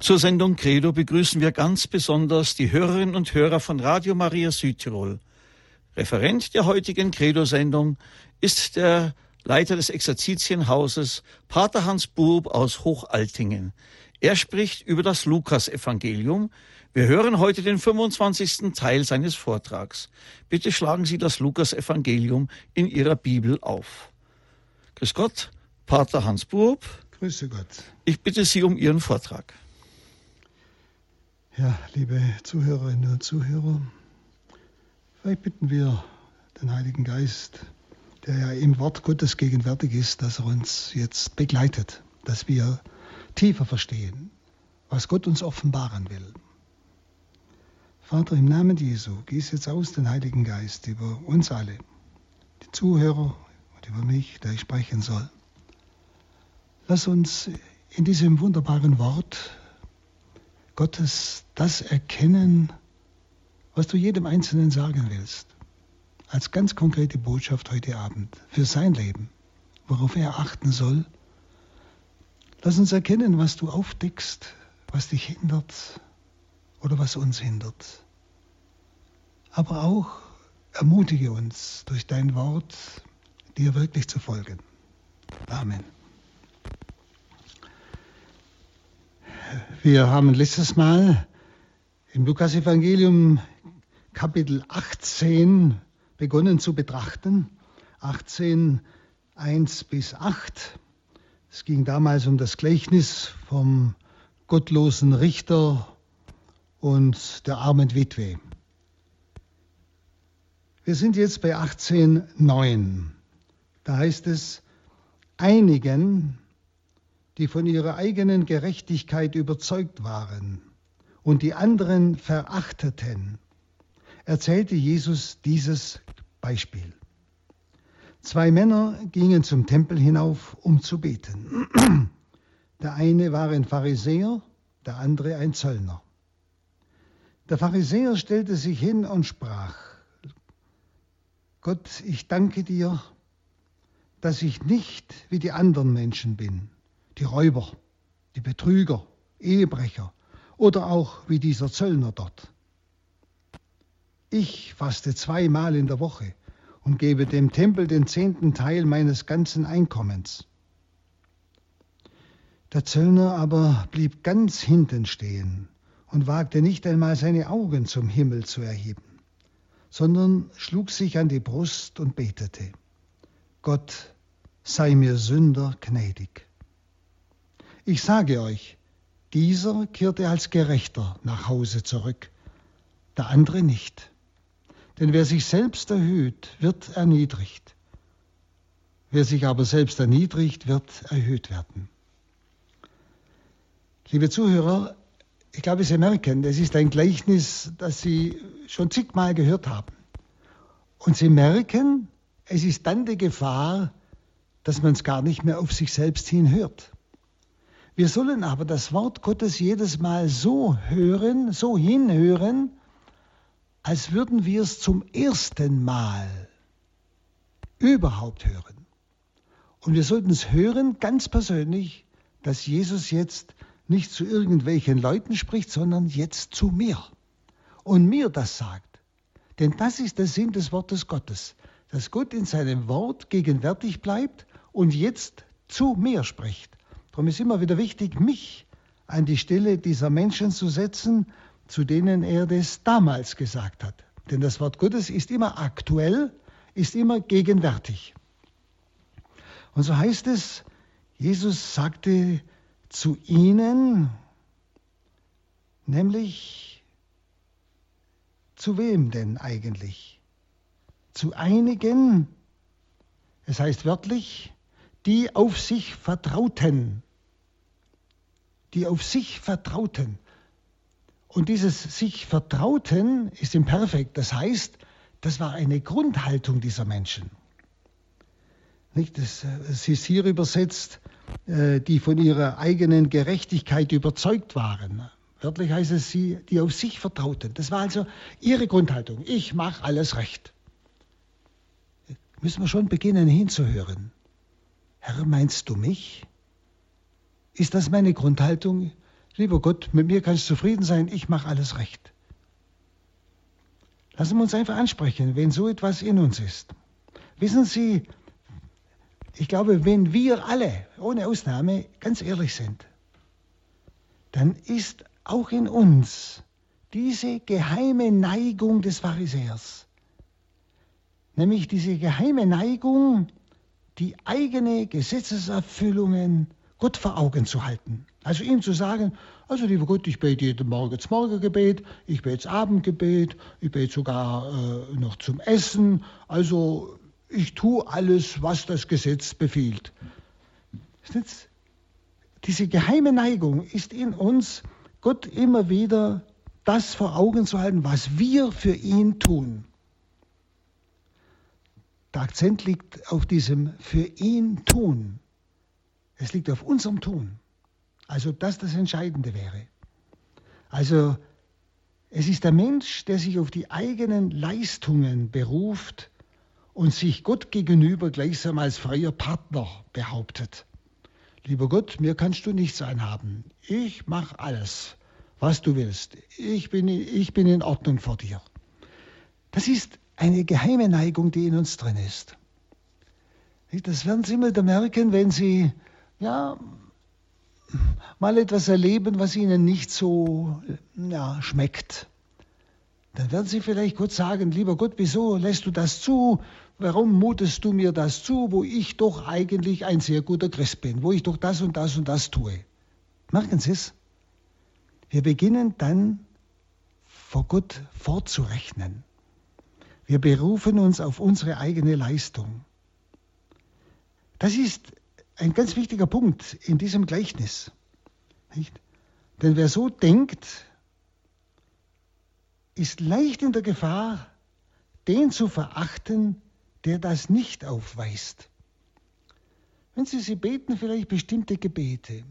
Zur Sendung Credo begrüßen wir ganz besonders die Hörerinnen und Hörer von Radio Maria Südtirol. Referent der heutigen Credo-Sendung ist der Leiter des Exerzitienhauses, Pater Hans Bub aus Hochaltingen. Er spricht über das Lukas-Evangelium. Wir hören heute den 25. Teil seines Vortrags. Bitte schlagen Sie das Lukas-Evangelium in Ihrer Bibel auf. Grüß Gott, Pater Hans Bub. Grüße Gott. Ich bitte Sie um Ihren Vortrag. Ja, liebe Zuhörerinnen und Zuhörer, vielleicht bitten wir den Heiligen Geist, der ja im Wort Gottes gegenwärtig ist, dass er uns jetzt begleitet, dass wir tiefer verstehen, was Gott uns offenbaren will. Vater, im Namen Jesu, gieß jetzt aus den Heiligen Geist über uns alle, die Zuhörer und über mich, der ich sprechen soll. Lass uns in diesem wunderbaren Wort Gottes das erkennen, was du jedem Einzelnen sagen willst, als ganz konkrete Botschaft heute Abend für sein Leben, worauf er achten soll. Lass uns erkennen, was du aufdeckst, was dich hindert oder was uns hindert. Aber auch ermutige uns durch dein Wort, dir wirklich zu folgen. Amen. Wir haben letztes Mal im Lukas-Evangelium Kapitel 18 begonnen zu betrachten. 18, 1 bis 8. Es ging damals um das Gleichnis vom gottlosen Richter und der armen Witwe. Wir sind jetzt bei 18,9. Da heißt es, einigen die von ihrer eigenen Gerechtigkeit überzeugt waren und die anderen verachteten, erzählte Jesus dieses Beispiel. Zwei Männer gingen zum Tempel hinauf, um zu beten. Der eine war ein Pharisäer, der andere ein Zöllner. Der Pharisäer stellte sich hin und sprach, Gott, ich danke dir, dass ich nicht wie die anderen Menschen bin die Räuber, die Betrüger, Ehebrecher oder auch wie dieser Zöllner dort. Ich faste zweimal in der Woche und gebe dem Tempel den zehnten Teil meines ganzen Einkommens. Der Zöllner aber blieb ganz hinten stehen und wagte nicht einmal seine Augen zum Himmel zu erheben, sondern schlug sich an die Brust und betete, Gott sei mir Sünder gnädig. Ich sage euch, dieser kehrte als Gerechter nach Hause zurück, der andere nicht. Denn wer sich selbst erhöht, wird erniedrigt. Wer sich aber selbst erniedrigt, wird erhöht werden. Liebe Zuhörer, ich glaube, Sie merken, es ist ein Gleichnis, das Sie schon zigmal gehört haben. Und Sie merken, es ist dann die Gefahr, dass man es gar nicht mehr auf sich selbst hin hört. Wir sollen aber das Wort Gottes jedes Mal so hören, so hinhören, als würden wir es zum ersten Mal überhaupt hören. Und wir sollten es hören, ganz persönlich, dass Jesus jetzt nicht zu irgendwelchen Leuten spricht, sondern jetzt zu mir. Und mir das sagt. Denn das ist der Sinn des Wortes Gottes, dass Gott in seinem Wort gegenwärtig bleibt und jetzt zu mir spricht. Darum ist immer wieder wichtig, mich an die Stelle dieser Menschen zu setzen, zu denen er das damals gesagt hat. Denn das Wort Gottes ist immer aktuell, ist immer gegenwärtig. Und so heißt es, Jesus sagte zu ihnen, nämlich zu wem denn eigentlich? Zu einigen, es heißt wörtlich, die auf sich vertrauten die auf sich vertrauten. Und dieses sich vertrauten ist im Perfekt. Das heißt, das war eine Grundhaltung dieser Menschen. Nicht? Das, es ist hier übersetzt, äh, die von ihrer eigenen Gerechtigkeit überzeugt waren. Wörtlich heißt es sie, die auf sich vertrauten. Das war also ihre Grundhaltung. Ich mache alles recht. Müssen wir schon beginnen hinzuhören. Herr, meinst du mich? Ist das meine Grundhaltung? lieber Gott, mit mir kannst du zufrieden sein, ich mache alles recht. Lassen wir uns einfach ansprechen, wenn so etwas in uns ist. Wissen Sie, ich glaube, wenn wir alle, ohne Ausnahme, ganz ehrlich sind, dann ist auch in uns diese geheime Neigung des Pharisäers, nämlich diese geheime Neigung, die eigene Gesetzeserfüllungen Gott vor Augen zu halten. Also ihm zu sagen, also lieber Gott, ich bete jeden Morgen das Morgengebet, ich bete das Abendgebet, ich bete sogar äh, noch zum Essen. Also ich tue alles, was das Gesetz befiehlt. Diese geheime Neigung ist in uns, Gott immer wieder das vor Augen zu halten, was wir für ihn tun. Der Akzent liegt auf diesem für ihn tun. Es liegt auf unserem Tun. Als ob das das Entscheidende wäre. Also es ist der Mensch, der sich auf die eigenen Leistungen beruft und sich Gott gegenüber gleichsam als freier Partner behauptet. Lieber Gott, mir kannst du nichts einhaben. Ich mache alles, was du willst. Ich bin, ich bin in Ordnung vor dir. Das ist eine geheime Neigung, die in uns drin ist. Das werden Sie mal merken, wenn Sie ja, mal etwas erleben, was ihnen nicht so ja, schmeckt. Dann werden sie vielleicht kurz sagen, lieber Gott, wieso lässt du das zu? Warum mutest du mir das zu, wo ich doch eigentlich ein sehr guter Christ bin, wo ich doch das und das und das tue? Merken Sie es? Wir beginnen dann vor Gott vorzurechnen. Wir berufen uns auf unsere eigene Leistung. Das ist ein ganz wichtiger Punkt in diesem Gleichnis. Nicht? Denn wer so denkt, ist leicht in der Gefahr, den zu verachten, der das nicht aufweist. Wenn Sie, Sie beten vielleicht bestimmte Gebete,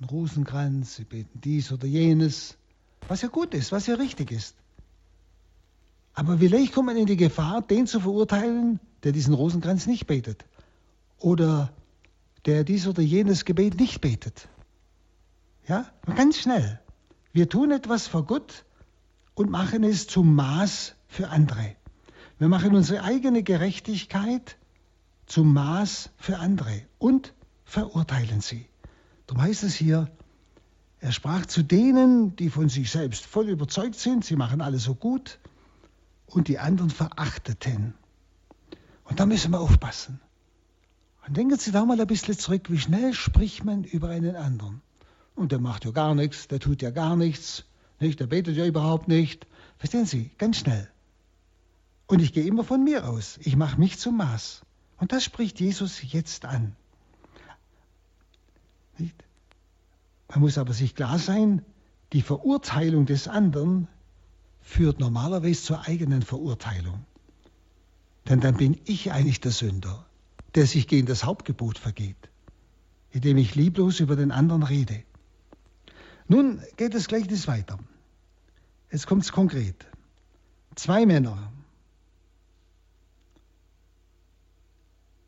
ein Rosenkranz, Sie beten dies oder jenes, was ja gut ist, was ja richtig ist. Aber vielleicht kommt man in die Gefahr, den zu verurteilen, der diesen Rosenkranz nicht betet. Oder der dies oder jenes Gebet nicht betet. Ja, ganz schnell. Wir tun etwas vor Gott und machen es zum Maß für andere. Wir machen unsere eigene Gerechtigkeit zum Maß für andere und verurteilen sie. Darum heißt es hier, er sprach zu denen, die von sich selbst voll überzeugt sind, sie machen alles so gut, und die anderen verachteten. Und da müssen wir aufpassen. Und denken Sie da mal ein bisschen zurück, wie schnell spricht man über einen anderen. Und der macht ja gar nichts, der tut ja gar nichts, nicht? der betet ja überhaupt nicht. Verstehen Sie, ganz schnell. Und ich gehe immer von mir aus. Ich mache mich zum Maß. Und das spricht Jesus jetzt an. Nicht? Man muss aber sich klar sein, die Verurteilung des anderen führt normalerweise zur eigenen Verurteilung. Denn dann bin ich eigentlich der Sünder der sich gegen das Hauptgebot vergeht, indem ich lieblos über den anderen rede. Nun geht das Gleichnis weiter. Jetzt kommt es konkret. Zwei Männer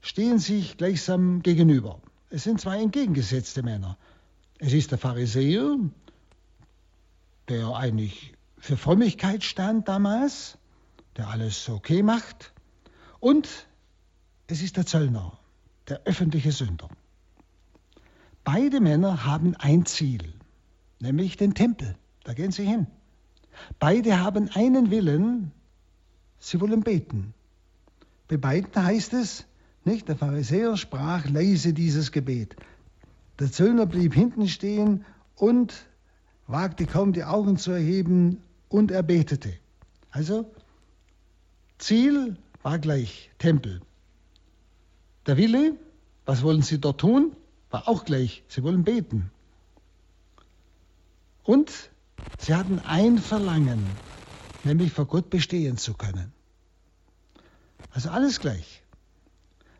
stehen sich gleichsam gegenüber. Es sind zwei entgegengesetzte Männer. Es ist der Pharisäer, der eigentlich für Frömmigkeit stand damals, der alles okay macht, und es ist der Zöllner, der öffentliche Sünder. Beide Männer haben ein Ziel, nämlich den Tempel. Da gehen sie hin. Beide haben einen Willen, sie wollen beten. Bei beiden heißt es, nicht, der Pharisäer sprach leise dieses Gebet. Der Zöllner blieb hinten stehen und wagte kaum die Augen zu erheben und er betete. Also Ziel war gleich Tempel. Der Wille, was wollen sie dort tun? War auch gleich, sie wollen beten. Und sie hatten ein Verlangen, nämlich vor Gott bestehen zu können. Also alles gleich.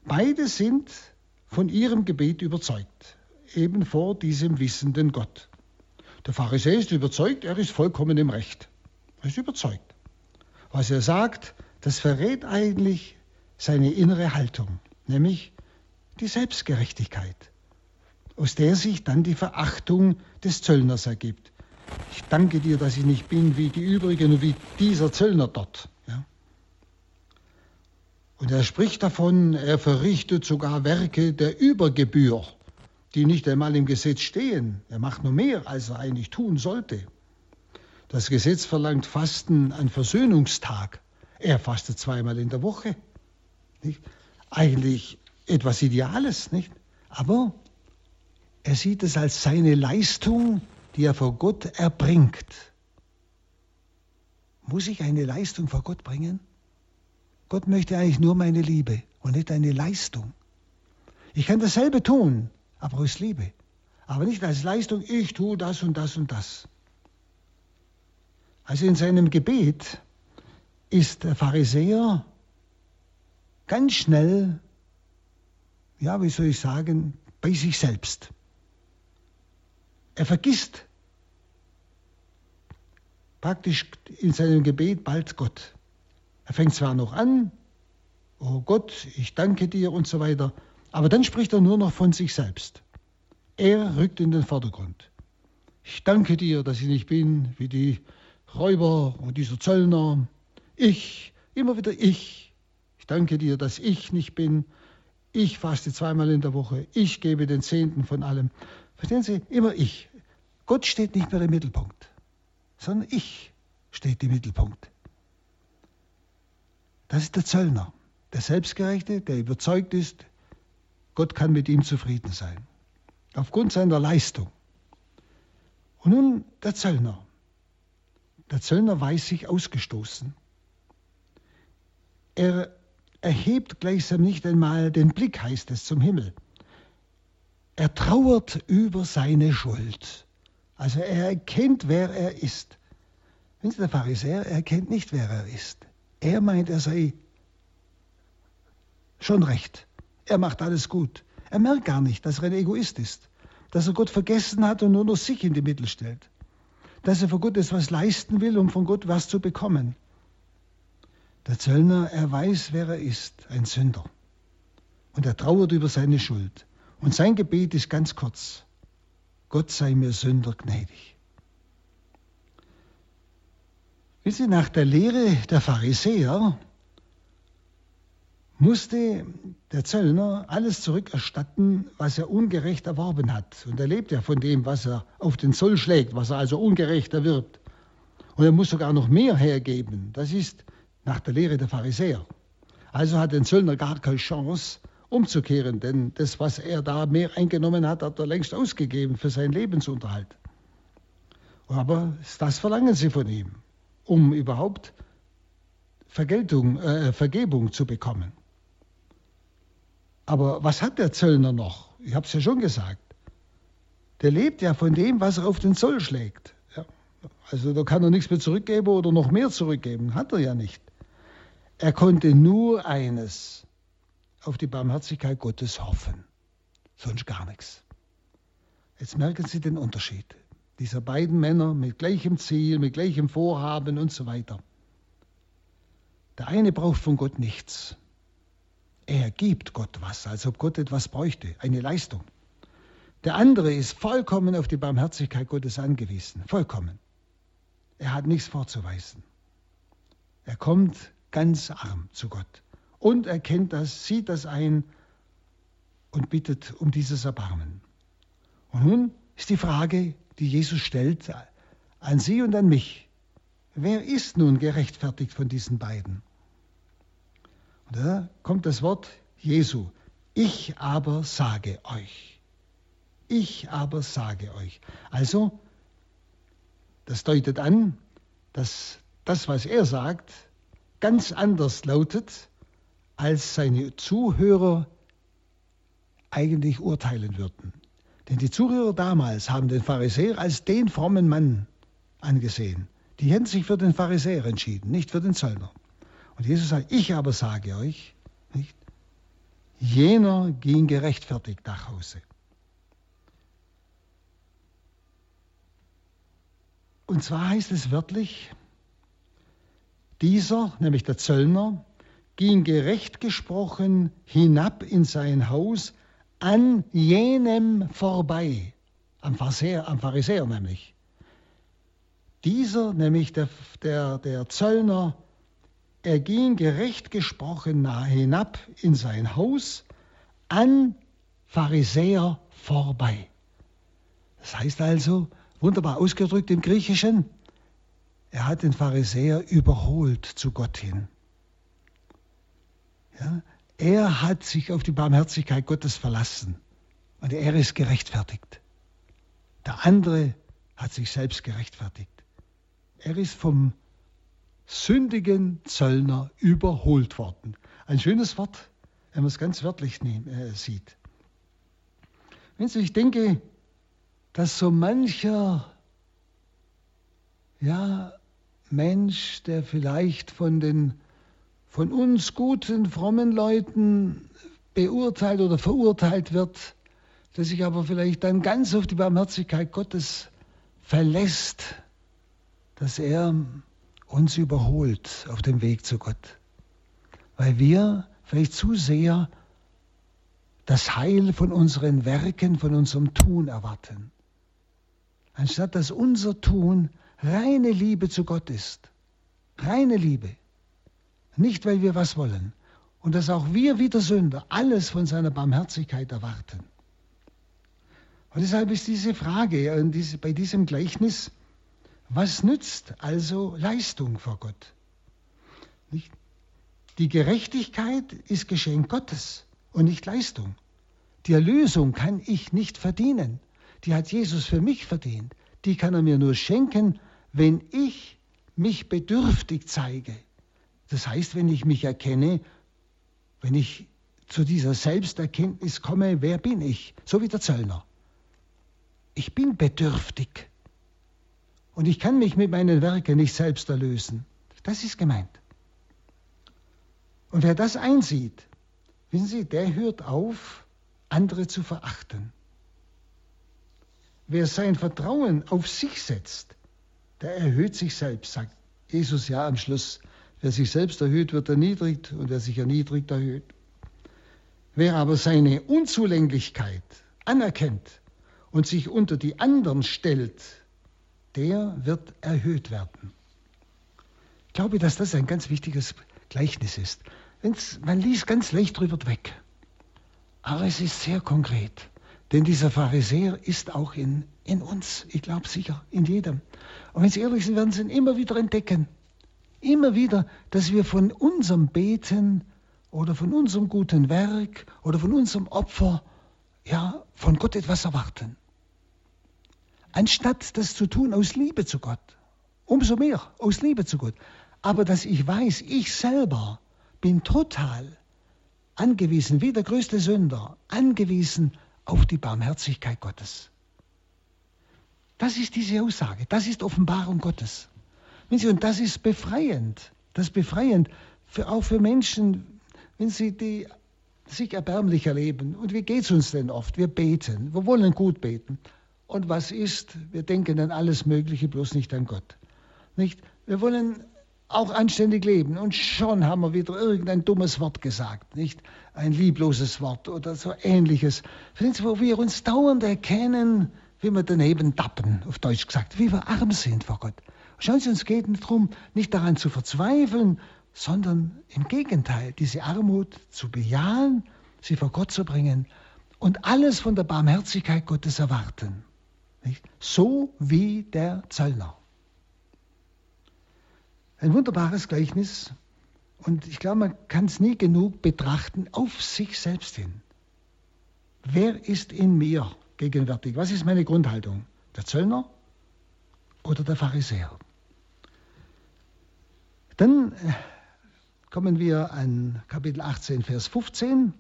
Beide sind von ihrem Gebet überzeugt, eben vor diesem wissenden Gott. Der Pharisäer ist überzeugt, er ist vollkommen im Recht. Er ist überzeugt. Was er sagt, das verrät eigentlich seine innere Haltung nämlich die Selbstgerechtigkeit. aus der sich dann die Verachtung des Zöllners ergibt. Ich danke dir, dass ich nicht bin wie die übrigen und wie dieser Zöllner dort. Ja? Und er spricht davon, er verrichtet sogar Werke der Übergebühr, die nicht einmal im Gesetz stehen. Er macht nur mehr, als er eigentlich tun sollte. Das Gesetz verlangt Fasten an Versöhnungstag. Er fastet zweimal in der Woche. Nicht? Eigentlich etwas Ideales, nicht? Aber er sieht es als seine Leistung, die er vor Gott erbringt. Muss ich eine Leistung vor Gott bringen? Gott möchte eigentlich nur meine Liebe und nicht eine Leistung. Ich kann dasselbe tun, aber aus Liebe. Aber nicht als Leistung, ich tue das und das und das. Also in seinem Gebet ist der Pharisäer ganz schnell, ja, wie soll ich sagen, bei sich selbst. Er vergisst praktisch in seinem Gebet bald Gott. Er fängt zwar noch an, oh Gott, ich danke dir und so weiter, aber dann spricht er nur noch von sich selbst. Er rückt in den Vordergrund. Ich danke dir, dass ich nicht bin wie die Räuber und dieser Zöllner. Ich, immer wieder ich. Danke dir, dass ich nicht bin. Ich faste zweimal in der Woche. Ich gebe den Zehnten von allem. Verstehen Sie? Immer ich. Gott steht nicht mehr im Mittelpunkt, sondern ich steht im Mittelpunkt. Das ist der Zöllner, der Selbstgerechte, der überzeugt ist, Gott kann mit ihm zufrieden sein. Aufgrund seiner Leistung. Und nun der Zöllner. Der Zöllner weiß sich ausgestoßen. Er erhebt gleichsam nicht einmal den Blick, heißt es, zum Himmel. Er trauert über seine Schuld. Also er erkennt, wer er ist. Wenn Sie, der Pharisäer erkennt nicht, wer er ist. Er meint, er sei schon recht. Er macht alles gut. Er merkt gar nicht, dass er ein Egoist ist, dass er Gott vergessen hat und nur noch sich in die Mittel stellt, dass er für Gott etwas leisten will, um von Gott was zu bekommen. Der Zöllner, er weiß, wer er ist, ein Sünder. Und er trauert über seine Schuld. Und sein Gebet ist ganz kurz. Gott sei mir Sünder gnädig. Wissen Sie, nach der Lehre der Pharisäer musste der Zöllner alles zurückerstatten, was er ungerecht erworben hat. Und er lebt ja von dem, was er auf den Zoll schlägt, was er also ungerecht erwirbt. Und er muss sogar noch mehr hergeben. Das ist nach der Lehre der Pharisäer. Also hat der Zöllner gar keine Chance, umzukehren, denn das, was er da mehr eingenommen hat, hat er längst ausgegeben für seinen Lebensunterhalt. Aber das verlangen sie von ihm, um überhaupt Vergeltung, äh, Vergebung zu bekommen. Aber was hat der Zöllner noch? Ich habe es ja schon gesagt. Der lebt ja von dem, was er auf den Zoll schlägt. Ja. Also da kann er nichts mehr zurückgeben oder noch mehr zurückgeben. Hat er ja nicht. Er konnte nur eines, auf die Barmherzigkeit Gottes hoffen. Sonst gar nichts. Jetzt merken Sie den Unterschied. Dieser beiden Männer mit gleichem Ziel, mit gleichem Vorhaben und so weiter. Der eine braucht von Gott nichts. Er gibt Gott was, als ob Gott etwas bräuchte, eine Leistung. Der andere ist vollkommen auf die Barmherzigkeit Gottes angewiesen, vollkommen. Er hat nichts vorzuweisen. Er kommt ganz arm zu Gott und erkennt das, sieht das ein und bittet um dieses Erbarmen. Und nun ist die Frage, die Jesus stellt, an Sie und an mich. Wer ist nun gerechtfertigt von diesen beiden? Und da kommt das Wort Jesu. Ich aber sage euch. Ich aber sage euch. Also, das deutet an, dass das, was er sagt, ganz anders lautet als seine Zuhörer eigentlich urteilen würden. Denn die Zuhörer damals haben den Pharisäer als den frommen Mann angesehen. Die hätten sich für den Pharisäer entschieden, nicht für den Zöllner. Und Jesus sagt, ich aber sage euch, nicht? jener ging gerechtfertigt nach Hause. Und zwar heißt es wörtlich, dieser, nämlich der Zöllner, ging gerecht gesprochen hinab in sein Haus, an jenem vorbei, am Pharisäer, am Pharisäer nämlich. Dieser, nämlich der, der, der Zöllner, er ging gerecht gesprochen hinab in sein Haus an Pharisäer vorbei. Das heißt also, wunderbar ausgedrückt im Griechischen, er hat den Pharisäer überholt zu Gott hin. Ja, er hat sich auf die Barmherzigkeit Gottes verlassen und er ist gerechtfertigt. Der andere hat sich selbst gerechtfertigt. Er ist vom sündigen Zöllner überholt worden. Ein schönes Wort, wenn man es ganz wörtlich nehm, äh, sieht. Wenn ich denke, dass so mancher ja, Mensch, der vielleicht von den von uns guten, frommen Leuten beurteilt oder verurteilt wird, der sich aber vielleicht dann ganz auf die Barmherzigkeit Gottes verlässt, dass er uns überholt auf dem Weg zu Gott. Weil wir vielleicht zu sehr das Heil von unseren Werken, von unserem Tun erwarten. Anstatt dass unser Tun reine Liebe zu Gott ist. Reine Liebe. Nicht, weil wir was wollen. Und dass auch wir wieder Sünder alles von seiner Barmherzigkeit erwarten. Und deshalb ist diese Frage bei diesem Gleichnis, was nützt also Leistung vor Gott? Nicht? Die Gerechtigkeit ist Geschenk Gottes und nicht Leistung. Die Erlösung kann ich nicht verdienen. Die hat Jesus für mich verdient. Die kann er mir nur schenken, wenn ich mich bedürftig zeige. Das heißt, wenn ich mich erkenne, wenn ich zu dieser Selbsterkenntnis komme, wer bin ich? So wie der Zöllner. Ich bin bedürftig. Und ich kann mich mit meinen Werken nicht selbst erlösen. Das ist gemeint. Und wer das einsieht, wissen Sie, der hört auf, andere zu verachten. Wer sein Vertrauen auf sich setzt, der erhöht sich selbst, sagt Jesus ja am Schluss. Wer sich selbst erhöht, wird erniedrigt und wer sich erniedrigt, erhöht. Wer aber seine Unzulänglichkeit anerkennt und sich unter die anderen stellt, der wird erhöht werden. Ich glaube, dass das ein ganz wichtiges Gleichnis ist. Wenn's, man liest ganz leicht drüber weg. Aber es ist sehr konkret. Denn dieser Pharisäer ist auch in, in uns, ich glaube sicher, in jedem. Und wenn Sie ehrlich sind, werden Sie ihn immer wieder entdecken. Immer wieder, dass wir von unserem Beten oder von unserem guten Werk oder von unserem Opfer, ja, von Gott etwas erwarten. Anstatt das zu tun aus Liebe zu Gott. Umso mehr aus Liebe zu Gott. Aber dass ich weiß, ich selber bin total angewiesen, wie der größte Sünder, angewiesen auf die Barmherzigkeit Gottes. Das ist diese Aussage, das ist Offenbarung Gottes. Und das ist befreiend, das ist befreiend, für, auch für Menschen, wenn sie die sich erbärmlich erleben. Und wie geht es uns denn oft? Wir beten, wir wollen gut beten. Und was ist? Wir denken an alles Mögliche, bloß nicht an Gott. Nicht? Wir wollen auch anständig leben. Und schon haben wir wieder irgendein dummes Wort gesagt, nicht? Ein liebloses Wort oder so ähnliches. Wo wir uns dauernd erkennen, wie wir daneben tappen, auf Deutsch gesagt, wie wir arm sind vor Gott. Schauen Sie, uns geht nicht darum, nicht daran zu verzweifeln, sondern im Gegenteil, diese Armut zu bejahen, sie vor Gott zu bringen und alles von der Barmherzigkeit Gottes erwarten. Nicht? So wie der Zöllner. Ein wunderbares Gleichnis und ich glaube, man kann es nie genug betrachten auf sich selbst hin. Wer ist in mir gegenwärtig? Was ist meine Grundhaltung? Der Zöllner oder der Pharisäer? Dann äh, kommen wir an Kapitel 18, Vers 15.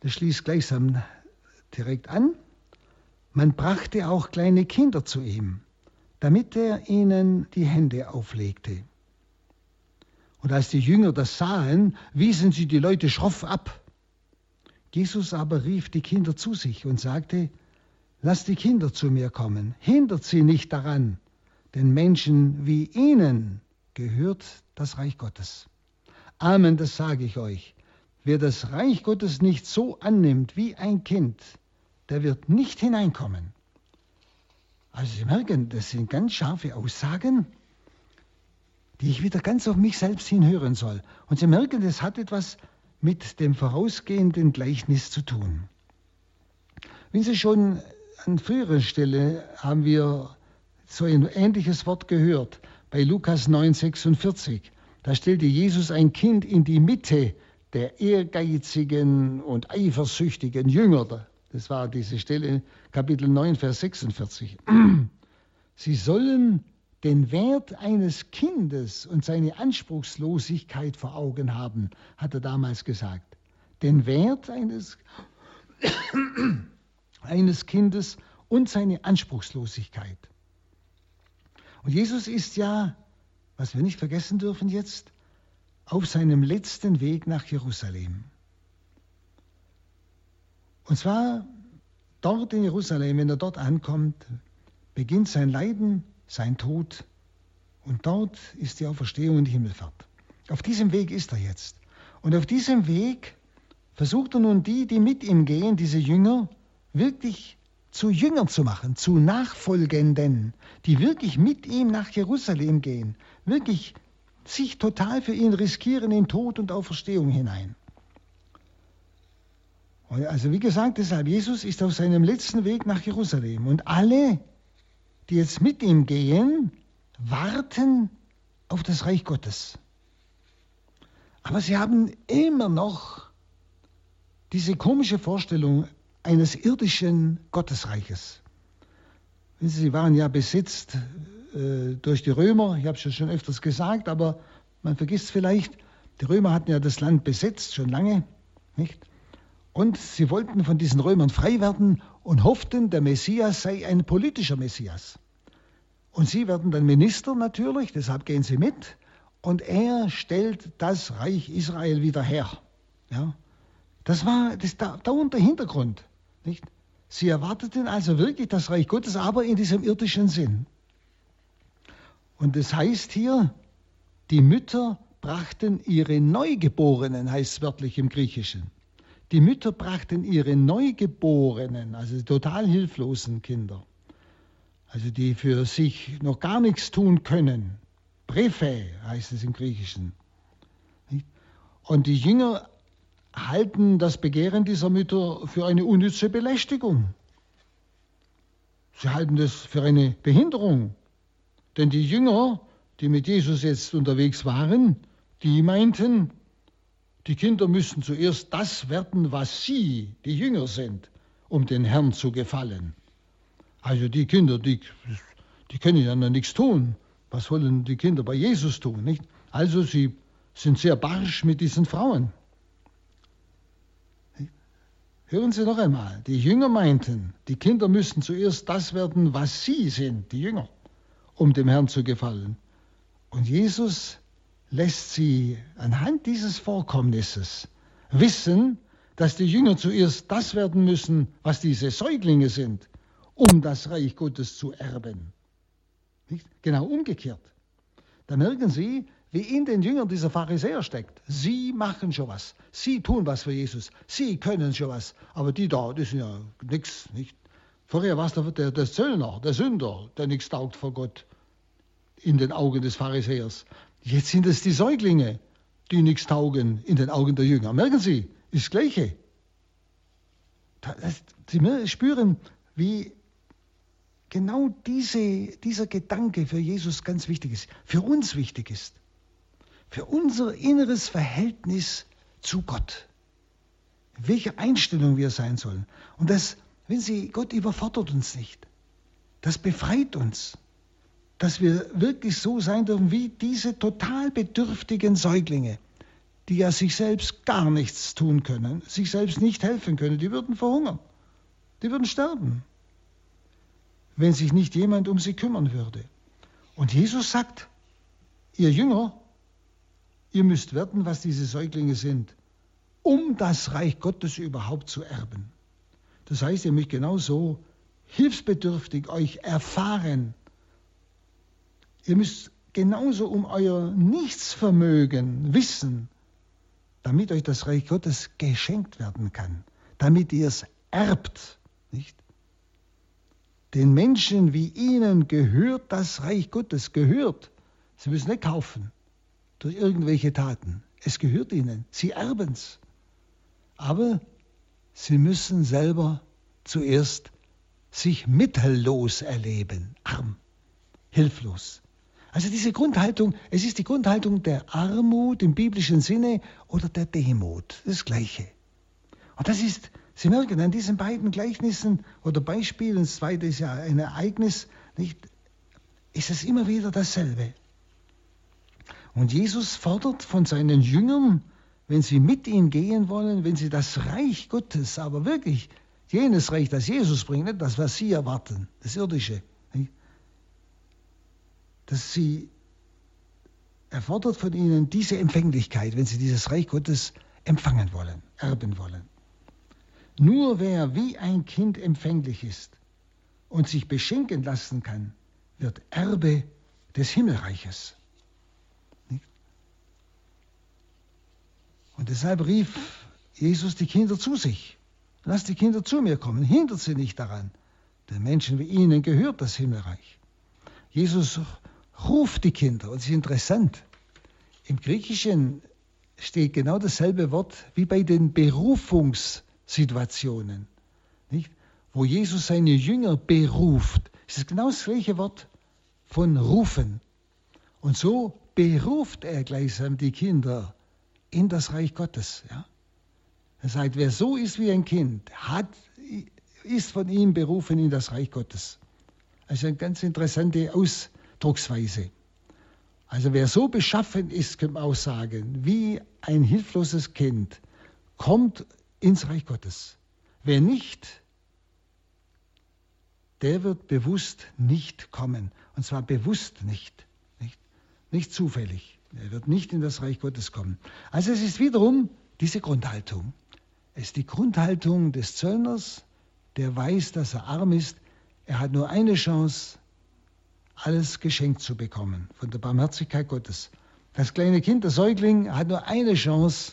Das schließt gleichsam direkt an. Man brachte auch kleine Kinder zu ihm damit er ihnen die Hände auflegte. Und als die Jünger das sahen, wiesen sie die Leute schroff ab. Jesus aber rief die Kinder zu sich und sagte, Lasst die Kinder zu mir kommen, hindert sie nicht daran, denn Menschen wie ihnen gehört das Reich Gottes. Amen, das sage ich euch. wer das Reich Gottes nicht so annimmt wie ein Kind, der wird nicht hineinkommen. Also Sie merken, das sind ganz scharfe Aussagen, die ich wieder ganz auf mich selbst hinhören soll. Und Sie merken, das hat etwas mit dem vorausgehenden Gleichnis zu tun. Wenn Sie schon an früherer Stelle haben wir so ein ähnliches Wort gehört bei Lukas 9,46. Da stellte Jesus ein Kind in die Mitte der ehrgeizigen und eifersüchtigen Jünger. Das war diese Stelle, Kapitel 9, Vers 46. Sie sollen den Wert eines Kindes und seine Anspruchslosigkeit vor Augen haben, hat er damals gesagt. Den Wert eines, eines Kindes und seine Anspruchslosigkeit. Und Jesus ist ja, was wir nicht vergessen dürfen jetzt, auf seinem letzten Weg nach Jerusalem. Und zwar dort in Jerusalem, wenn er dort ankommt, beginnt sein Leiden, sein Tod und dort ist die Auferstehung und die Himmelfahrt. Auf diesem Weg ist er jetzt. Und auf diesem Weg versucht er nun die, die mit ihm gehen, diese Jünger, wirklich zu Jüngern zu machen, zu Nachfolgenden, die wirklich mit ihm nach Jerusalem gehen, wirklich sich total für ihn riskieren in Tod und Auferstehung hinein. Also wie gesagt, deshalb, Jesus ist auf seinem letzten Weg nach Jerusalem und alle, die jetzt mit ihm gehen, warten auf das Reich Gottes. Aber sie haben immer noch diese komische Vorstellung eines irdischen Gottesreiches. Sie waren ja besetzt äh, durch die Römer, ich habe es ja schon öfters gesagt, aber man vergisst vielleicht, die Römer hatten ja das Land besetzt, schon lange, nicht? Und sie wollten von diesen Römern frei werden und hofften, der Messias sei ein politischer Messias. Und sie werden dann Minister natürlich, deshalb gehen sie mit. Und er stellt das Reich Israel wieder her. Ja? Das war das, der, der Hintergrund. Nicht? Sie erwarteten also wirklich das Reich Gottes, aber in diesem irdischen Sinn. Und das heißt hier, die Mütter brachten ihre Neugeborenen, heißt es wörtlich im Griechischen. Die Mütter brachten ihre Neugeborenen, also total hilflosen Kinder, also die für sich noch gar nichts tun können. Brephe heißt es im Griechischen. Und die Jünger halten das Begehren dieser Mütter für eine unnütze Belästigung. Sie halten das für eine Behinderung. Denn die Jünger, die mit Jesus jetzt unterwegs waren, die meinten, die Kinder müssen zuerst das werden, was sie, die Jünger sind, um den Herrn zu gefallen. Also die Kinder, die, die können ja noch nichts tun. Was wollen die Kinder bei Jesus tun? Nicht? Also sie sind sehr barsch mit diesen Frauen. Hören Sie noch einmal, die Jünger meinten, die Kinder müssten zuerst das werden, was sie sind, die Jünger, um dem Herrn zu gefallen. Und Jesus lässt sie anhand dieses Vorkommnisses wissen, dass die Jünger zuerst das werden müssen, was diese Säuglinge sind, um das Reich Gottes zu erben. Nicht? Genau umgekehrt. Da merken Sie, wie in den Jüngern dieser Pharisäer steckt. Sie machen schon was. Sie tun was für Jesus. Sie können schon was. Aber die da, die sind ja nichts. Nicht? Vorher war es der, der Zöllner, der Sünder, der nichts taugt vor Gott in den Augen des Pharisäers. Jetzt sind es die Säuglinge, die nichts taugen in den Augen der Jünger. Merken Sie, ist das Gleiche. Sie spüren, wie genau diese, dieser Gedanke für Jesus ganz wichtig ist, für uns wichtig ist, für unser inneres Verhältnis zu Gott. Welche Einstellung wir sein sollen. Und das, wenn Sie, Gott überfordert uns nicht. Das befreit uns dass wir wirklich so sein dürfen wie diese total bedürftigen Säuglinge, die ja sich selbst gar nichts tun können, sich selbst nicht helfen können, die würden verhungern, die würden sterben, wenn sich nicht jemand um sie kümmern würde. Und Jesus sagt, ihr Jünger, ihr müsst werden, was diese Säuglinge sind, um das Reich Gottes überhaupt zu erben. Das heißt, ihr müsst genauso hilfsbedürftig euch erfahren, Ihr müsst genauso um euer Nichtsvermögen wissen, damit euch das Reich Gottes geschenkt werden kann, damit ihr es erbt, nicht? Den Menschen wie ihnen gehört das Reich Gottes, gehört. Sie müssen nicht kaufen durch irgendwelche Taten. Es gehört ihnen. Sie erben es. Aber sie müssen selber zuerst sich mittellos erleben, arm, hilflos. Also diese Grundhaltung, es ist die Grundhaltung der Armut im biblischen Sinne oder der Demut, das Gleiche. Und das ist, Sie merken an diesen beiden Gleichnissen oder Beispielen, das zweite ist ja ein Ereignis, nicht, ist es immer wieder dasselbe. Und Jesus fordert von seinen Jüngern, wenn sie mit ihm gehen wollen, wenn sie das Reich Gottes, aber wirklich jenes Reich, das Jesus bringt, das, was sie erwarten, das irdische? Dass sie erfordert von ihnen diese Empfänglichkeit, wenn sie dieses Reich Gottes empfangen wollen, erben wollen. Nur wer wie ein Kind empfänglich ist und sich beschenken lassen kann, wird Erbe des Himmelreiches. Und deshalb rief Jesus die Kinder zu sich. Lasst die Kinder zu mir kommen, hindert sie nicht daran. Den Menschen wie ihnen gehört das Himmelreich. Jesus ruft die Kinder. Und es ist interessant. Im Griechischen steht genau dasselbe Wort wie bei den Berufungssituationen. Nicht? Wo Jesus seine Jünger beruft. Es ist genau das gleiche Wort von rufen. Und so beruft er gleichsam die Kinder in das Reich Gottes. Ja? Er sagt, wer so ist wie ein Kind, hat, ist von ihm berufen in das Reich Gottes. Also eine ganz interessante Ausdrucksweise. Also wer so beschaffen ist, könnte man auch sagen, wie ein hilfloses Kind, kommt ins Reich Gottes. Wer nicht, der wird bewusst nicht kommen. Und zwar bewusst nicht. Nicht, nicht zufällig. Er wird nicht in das Reich Gottes kommen. Also es ist wiederum diese Grundhaltung. Es ist die Grundhaltung des Zöllners, der weiß, dass er arm ist. Er hat nur eine Chance, alles geschenkt zu bekommen von der Barmherzigkeit Gottes. Das kleine Kind, der Säugling, hat nur eine Chance,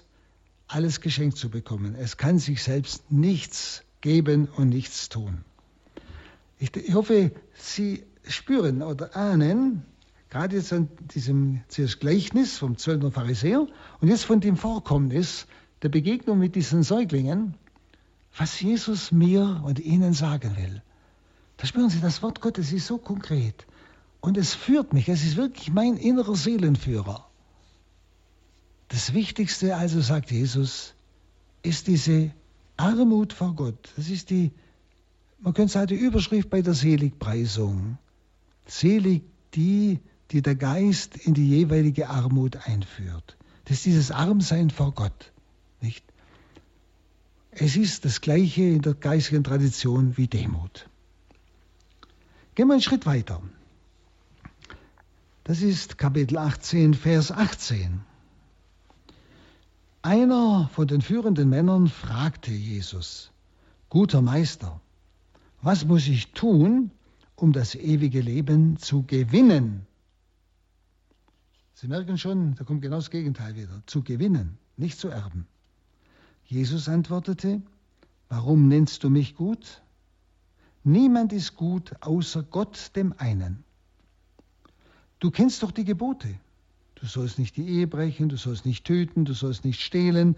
alles geschenkt zu bekommen. Es kann sich selbst nichts geben und nichts tun. Ich, ich hoffe, Sie spüren oder ahnen, Gerade jetzt an diesem Gleichnis vom Zöllner Pharisäer und jetzt von dem Vorkommnis der Begegnung mit diesen Säuglingen, was Jesus mir und Ihnen sagen will. Da spüren Sie, das Wort Gottes ist so konkret. Und es führt mich, es ist wirklich mein innerer Seelenführer. Das Wichtigste also, sagt Jesus, ist diese Armut vor Gott. Das ist die, man könnte sagen, die Überschrift bei der Seligpreisung. Selig die, die der Geist in die jeweilige Armut einführt. Das ist dieses Armsein vor Gott. Nicht? Es ist das Gleiche in der geistigen Tradition wie Demut. Gehen wir einen Schritt weiter. Das ist Kapitel 18, Vers 18. Einer von den führenden Männern fragte Jesus, guter Meister, was muss ich tun, um das ewige Leben zu gewinnen? Sie merken schon, da kommt genau das Gegenteil wieder. Zu gewinnen, nicht zu erben. Jesus antwortete, warum nennst du mich gut? Niemand ist gut außer Gott dem einen. Du kennst doch die Gebote. Du sollst nicht die Ehe brechen, du sollst nicht töten, du sollst nicht stehlen,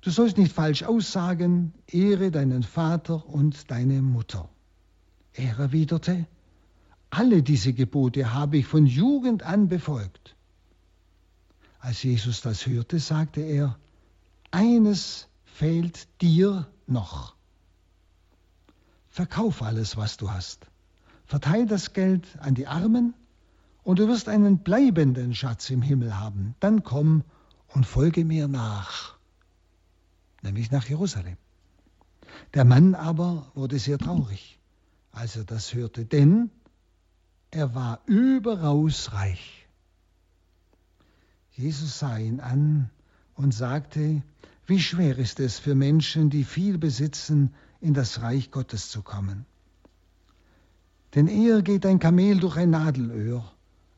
du sollst nicht falsch aussagen, ehre deinen Vater und deine Mutter. Er erwiderte, alle diese Gebote habe ich von Jugend an befolgt. Als Jesus das hörte, sagte er, eines fehlt dir noch. Verkauf alles, was du hast. Verteil das Geld an die Armen und du wirst einen bleibenden Schatz im Himmel haben. Dann komm und folge mir nach, nämlich nach Jerusalem. Der Mann aber wurde sehr traurig, als er das hörte, denn er war überaus reich. Jesus sah ihn an und sagte, wie schwer ist es für Menschen, die viel besitzen, in das Reich Gottes zu kommen. Denn eher geht ein Kamel durch ein Nadelöhr,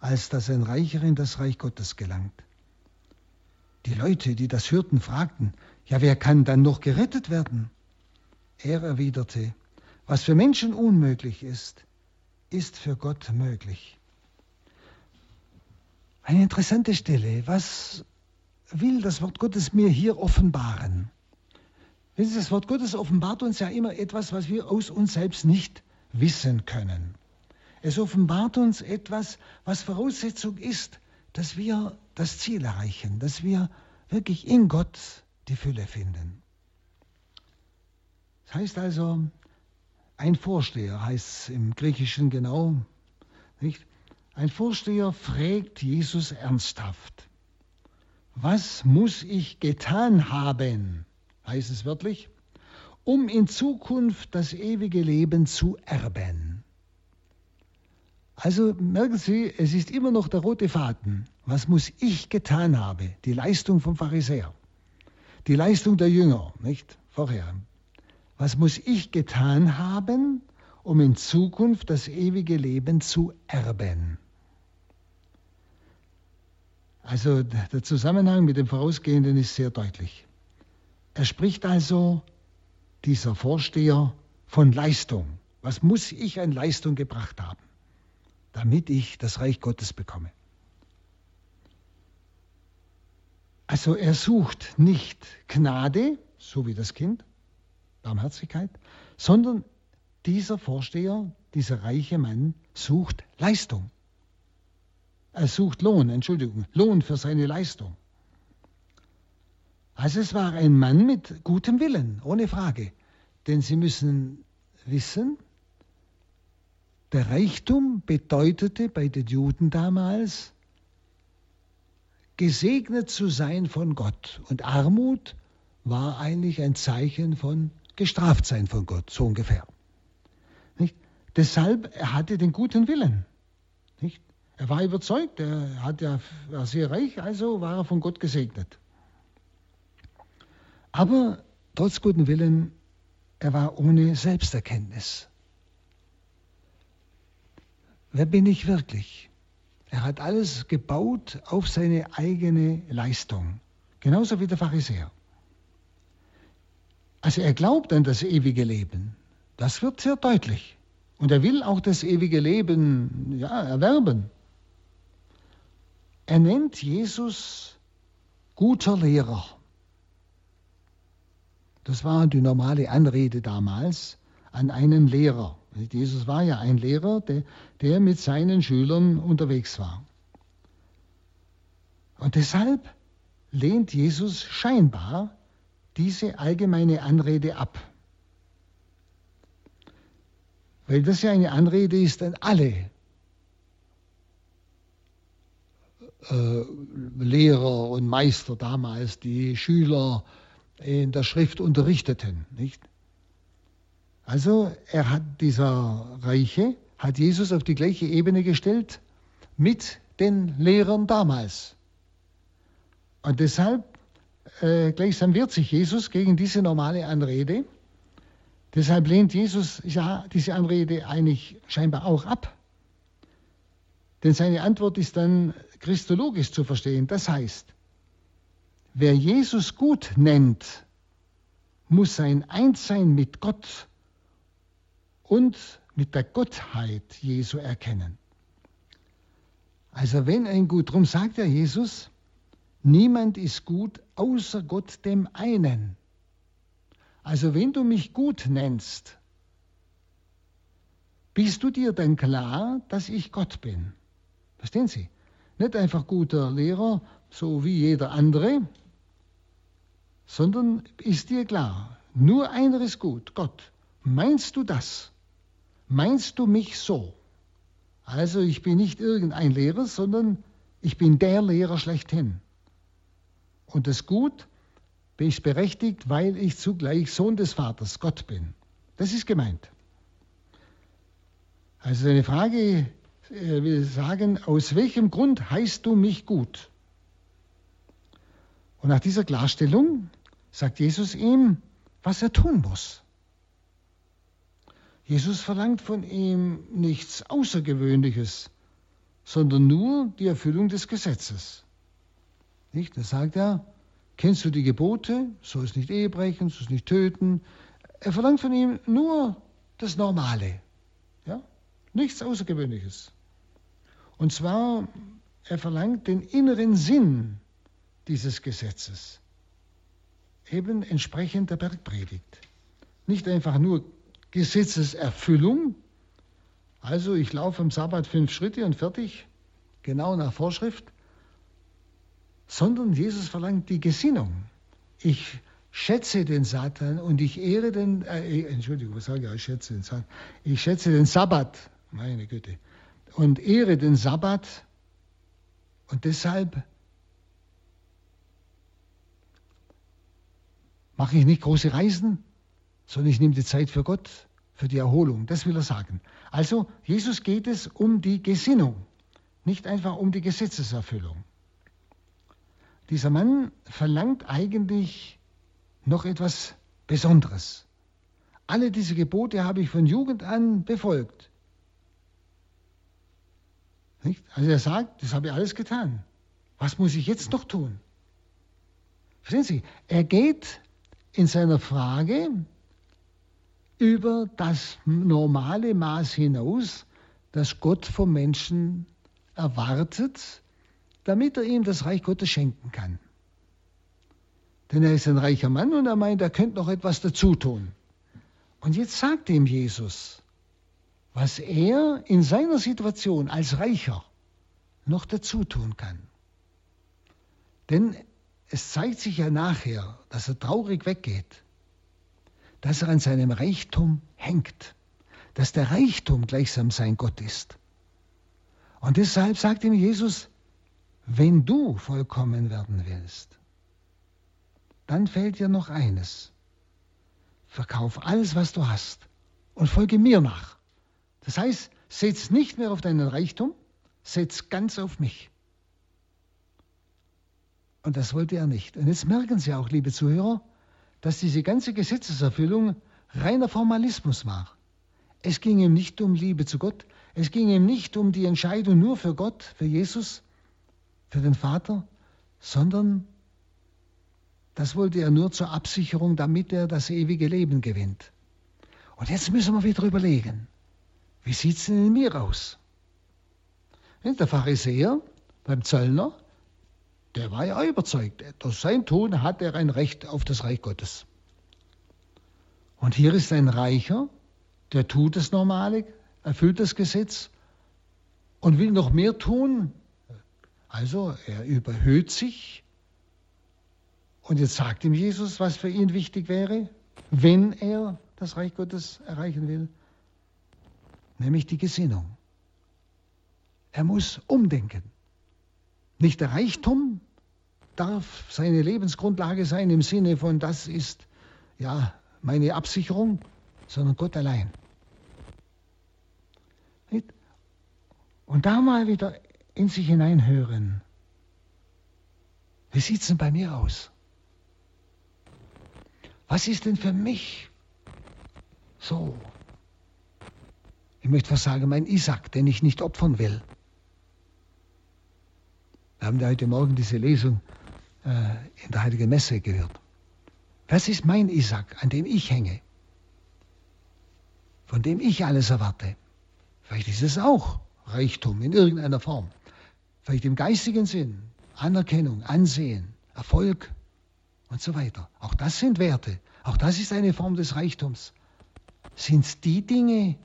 als dass ein Reicher in das Reich Gottes gelangt. Die Leute, die das hörten, fragten, ja, wer kann dann noch gerettet werden? Er erwiderte, was für Menschen unmöglich ist, ist für Gott möglich. Eine interessante Stelle. Was will das Wort Gottes mir hier offenbaren? Das Wort Gottes offenbart uns ja immer etwas, was wir aus uns selbst nicht wissen können. Es offenbart uns etwas, was Voraussetzung ist, dass wir das Ziel erreichen, dass wir wirklich in Gott die Fülle finden. Das heißt also, ein Vorsteher heißt es im Griechischen genau, nicht? Ein Vorsteher fragt Jesus ernsthaft, was muss ich getan haben, heißt es wörtlich, um in Zukunft das ewige Leben zu erben. Also merken Sie, es ist immer noch der rote Faden. Was muss ich getan haben? Die Leistung vom Pharisäer. Die Leistung der Jünger, nicht? Vorher. Was muss ich getan haben, um in Zukunft das ewige Leben zu erben? Also der Zusammenhang mit dem Vorausgehenden ist sehr deutlich. Er spricht also, dieser Vorsteher, von Leistung. Was muss ich an Leistung gebracht haben, damit ich das Reich Gottes bekomme? Also er sucht nicht Gnade, so wie das Kind, Barmherzigkeit, sondern dieser Vorsteher, dieser reiche Mann sucht Leistung. Er sucht Lohn, Entschuldigung, Lohn für seine Leistung. Also es war ein Mann mit gutem Willen, ohne Frage. Denn Sie müssen wissen, der Reichtum bedeutete bei den Juden damals, gesegnet zu sein von Gott. Und Armut war eigentlich ein Zeichen von gestraft sein von Gott, so ungefähr. Nicht? Deshalb, er hatte den guten Willen. Nicht? Er war überzeugt, er hat ja, war sehr reich, also war er von Gott gesegnet. Aber trotz guten Willen, er war ohne Selbsterkenntnis. Wer bin ich wirklich? Er hat alles gebaut auf seine eigene Leistung, genauso wie der Pharisäer. Also er glaubt an das ewige Leben. Das wird sehr deutlich. Und er will auch das ewige Leben ja, erwerben. Er nennt Jesus guter Lehrer. Das war die normale Anrede damals an einen Lehrer. Jesus war ja ein Lehrer, der, der mit seinen Schülern unterwegs war. Und deshalb lehnt Jesus scheinbar diese allgemeine Anrede ab. Weil das ja eine Anrede ist an alle äh, Lehrer und Meister damals, die Schüler in der Schrift unterrichteten. Nicht? Also er hat dieser Reiche, hat Jesus auf die gleiche Ebene gestellt mit den Lehrern damals. Und deshalb äh, gleichsam wehrt sich Jesus gegen diese normale Anrede. Deshalb lehnt Jesus ja, diese Anrede eigentlich scheinbar auch ab. Denn seine Antwort ist dann christologisch zu verstehen. Das heißt, wer Jesus gut nennt, muss sein Einssein mit Gott und mit der Gottheit Jesu erkennen. Also wenn ein Gut, darum sagt er Jesus, Niemand ist gut außer Gott dem einen. Also wenn du mich gut nennst, bist du dir dann klar, dass ich Gott bin? Verstehen Sie? Nicht einfach guter Lehrer, so wie jeder andere, sondern ist dir klar, nur einer ist gut, Gott. Meinst du das? Meinst du mich so? Also ich bin nicht irgendein Lehrer, sondern ich bin der Lehrer schlechthin. Und das Gut bin ich berechtigt, weil ich zugleich Sohn des Vaters, Gott bin. Das ist gemeint. Also eine Frage äh, will sagen, aus welchem Grund heißt du mich gut? Und nach dieser Klarstellung sagt Jesus ihm, was er tun muss. Jesus verlangt von ihm nichts Außergewöhnliches, sondern nur die Erfüllung des Gesetzes. Nicht? Da sagt er, kennst du die Gebote? Sollst nicht Ehe brechen, sollst nicht töten. Er verlangt von ihm nur das Normale. Ja? Nichts Außergewöhnliches. Und zwar, er verlangt den inneren Sinn dieses Gesetzes. Eben entsprechend der Bergpredigt. Nicht einfach nur Gesetzeserfüllung. Also ich laufe am Sabbat fünf Schritte und fertig, genau nach Vorschrift. Sondern Jesus verlangt die Gesinnung. Ich schätze den Satan und ich ehre den, äh, Entschuldigung, was sage ich, ich schätze den Satan. Ich schätze den Sabbat, meine Güte, und ehre den Sabbat und deshalb mache ich nicht große Reisen, sondern ich nehme die Zeit für Gott, für die Erholung. Das will er sagen. Also, Jesus geht es um die Gesinnung, nicht einfach um die Gesetzeserfüllung. Dieser Mann verlangt eigentlich noch etwas Besonderes. Alle diese Gebote habe ich von Jugend an befolgt. Nicht? Also er sagt, das habe ich alles getan. Was muss ich jetzt noch tun? Verstehen Sie? Er geht in seiner Frage über das normale Maß hinaus, das Gott vom Menschen erwartet, damit er ihm das Reich Gottes schenken kann. Denn er ist ein reicher Mann und er meint, er könnte noch etwas dazu tun. Und jetzt sagt ihm Jesus, was er in seiner Situation als Reicher noch dazu tun kann. Denn es zeigt sich ja nachher, dass er traurig weggeht, dass er an seinem Reichtum hängt, dass der Reichtum gleichsam sein Gott ist. Und deshalb sagt ihm Jesus, wenn du vollkommen werden willst, dann fällt dir noch eines. Verkauf alles, was du hast und folge mir nach. Das heißt, setz nicht mehr auf deinen Reichtum, setz ganz auf mich. Und das wollte er nicht. Und jetzt merken Sie auch, liebe Zuhörer, dass diese ganze Gesetzeserfüllung reiner Formalismus war. Es ging ihm nicht um Liebe zu Gott, es ging ihm nicht um die Entscheidung nur für Gott, für Jesus, für den Vater, sondern das wollte er nur zur Absicherung, damit er das ewige Leben gewinnt. Und jetzt müssen wir wieder überlegen, wie sieht es denn in mir aus? Der Pharisäer beim Zöllner, der war ja überzeugt, durch sein Tun hat er ein Recht auf das Reich Gottes. Und hier ist ein Reicher, der tut das Normale, erfüllt das Gesetz und will noch mehr tun. Also er überhöht sich und jetzt sagt ihm Jesus, was für ihn wichtig wäre, wenn er das Reich Gottes erreichen will, nämlich die Gesinnung. Er muss umdenken. Nicht der Reichtum darf seine Lebensgrundlage sein im Sinne von, das ist ja meine Absicherung, sondern Gott allein. Und da mal wieder in sich hineinhören. Wie sieht es denn bei mir aus? Was ist denn für mich so? Ich möchte was sagen, mein Isaac, den ich nicht opfern will. Wir haben ja heute Morgen diese Lesung in der Heiligen Messe gehört. Was ist mein Isaac, an dem ich hänge? Von dem ich alles erwarte? Vielleicht ist es auch Reichtum in irgendeiner Form. Vielleicht im geistigen Sinn, Anerkennung, Ansehen, Erfolg, und so weiter. Auch das sind Werte. Auch das ist eine Form des Reichtums. Sind es die Dinge,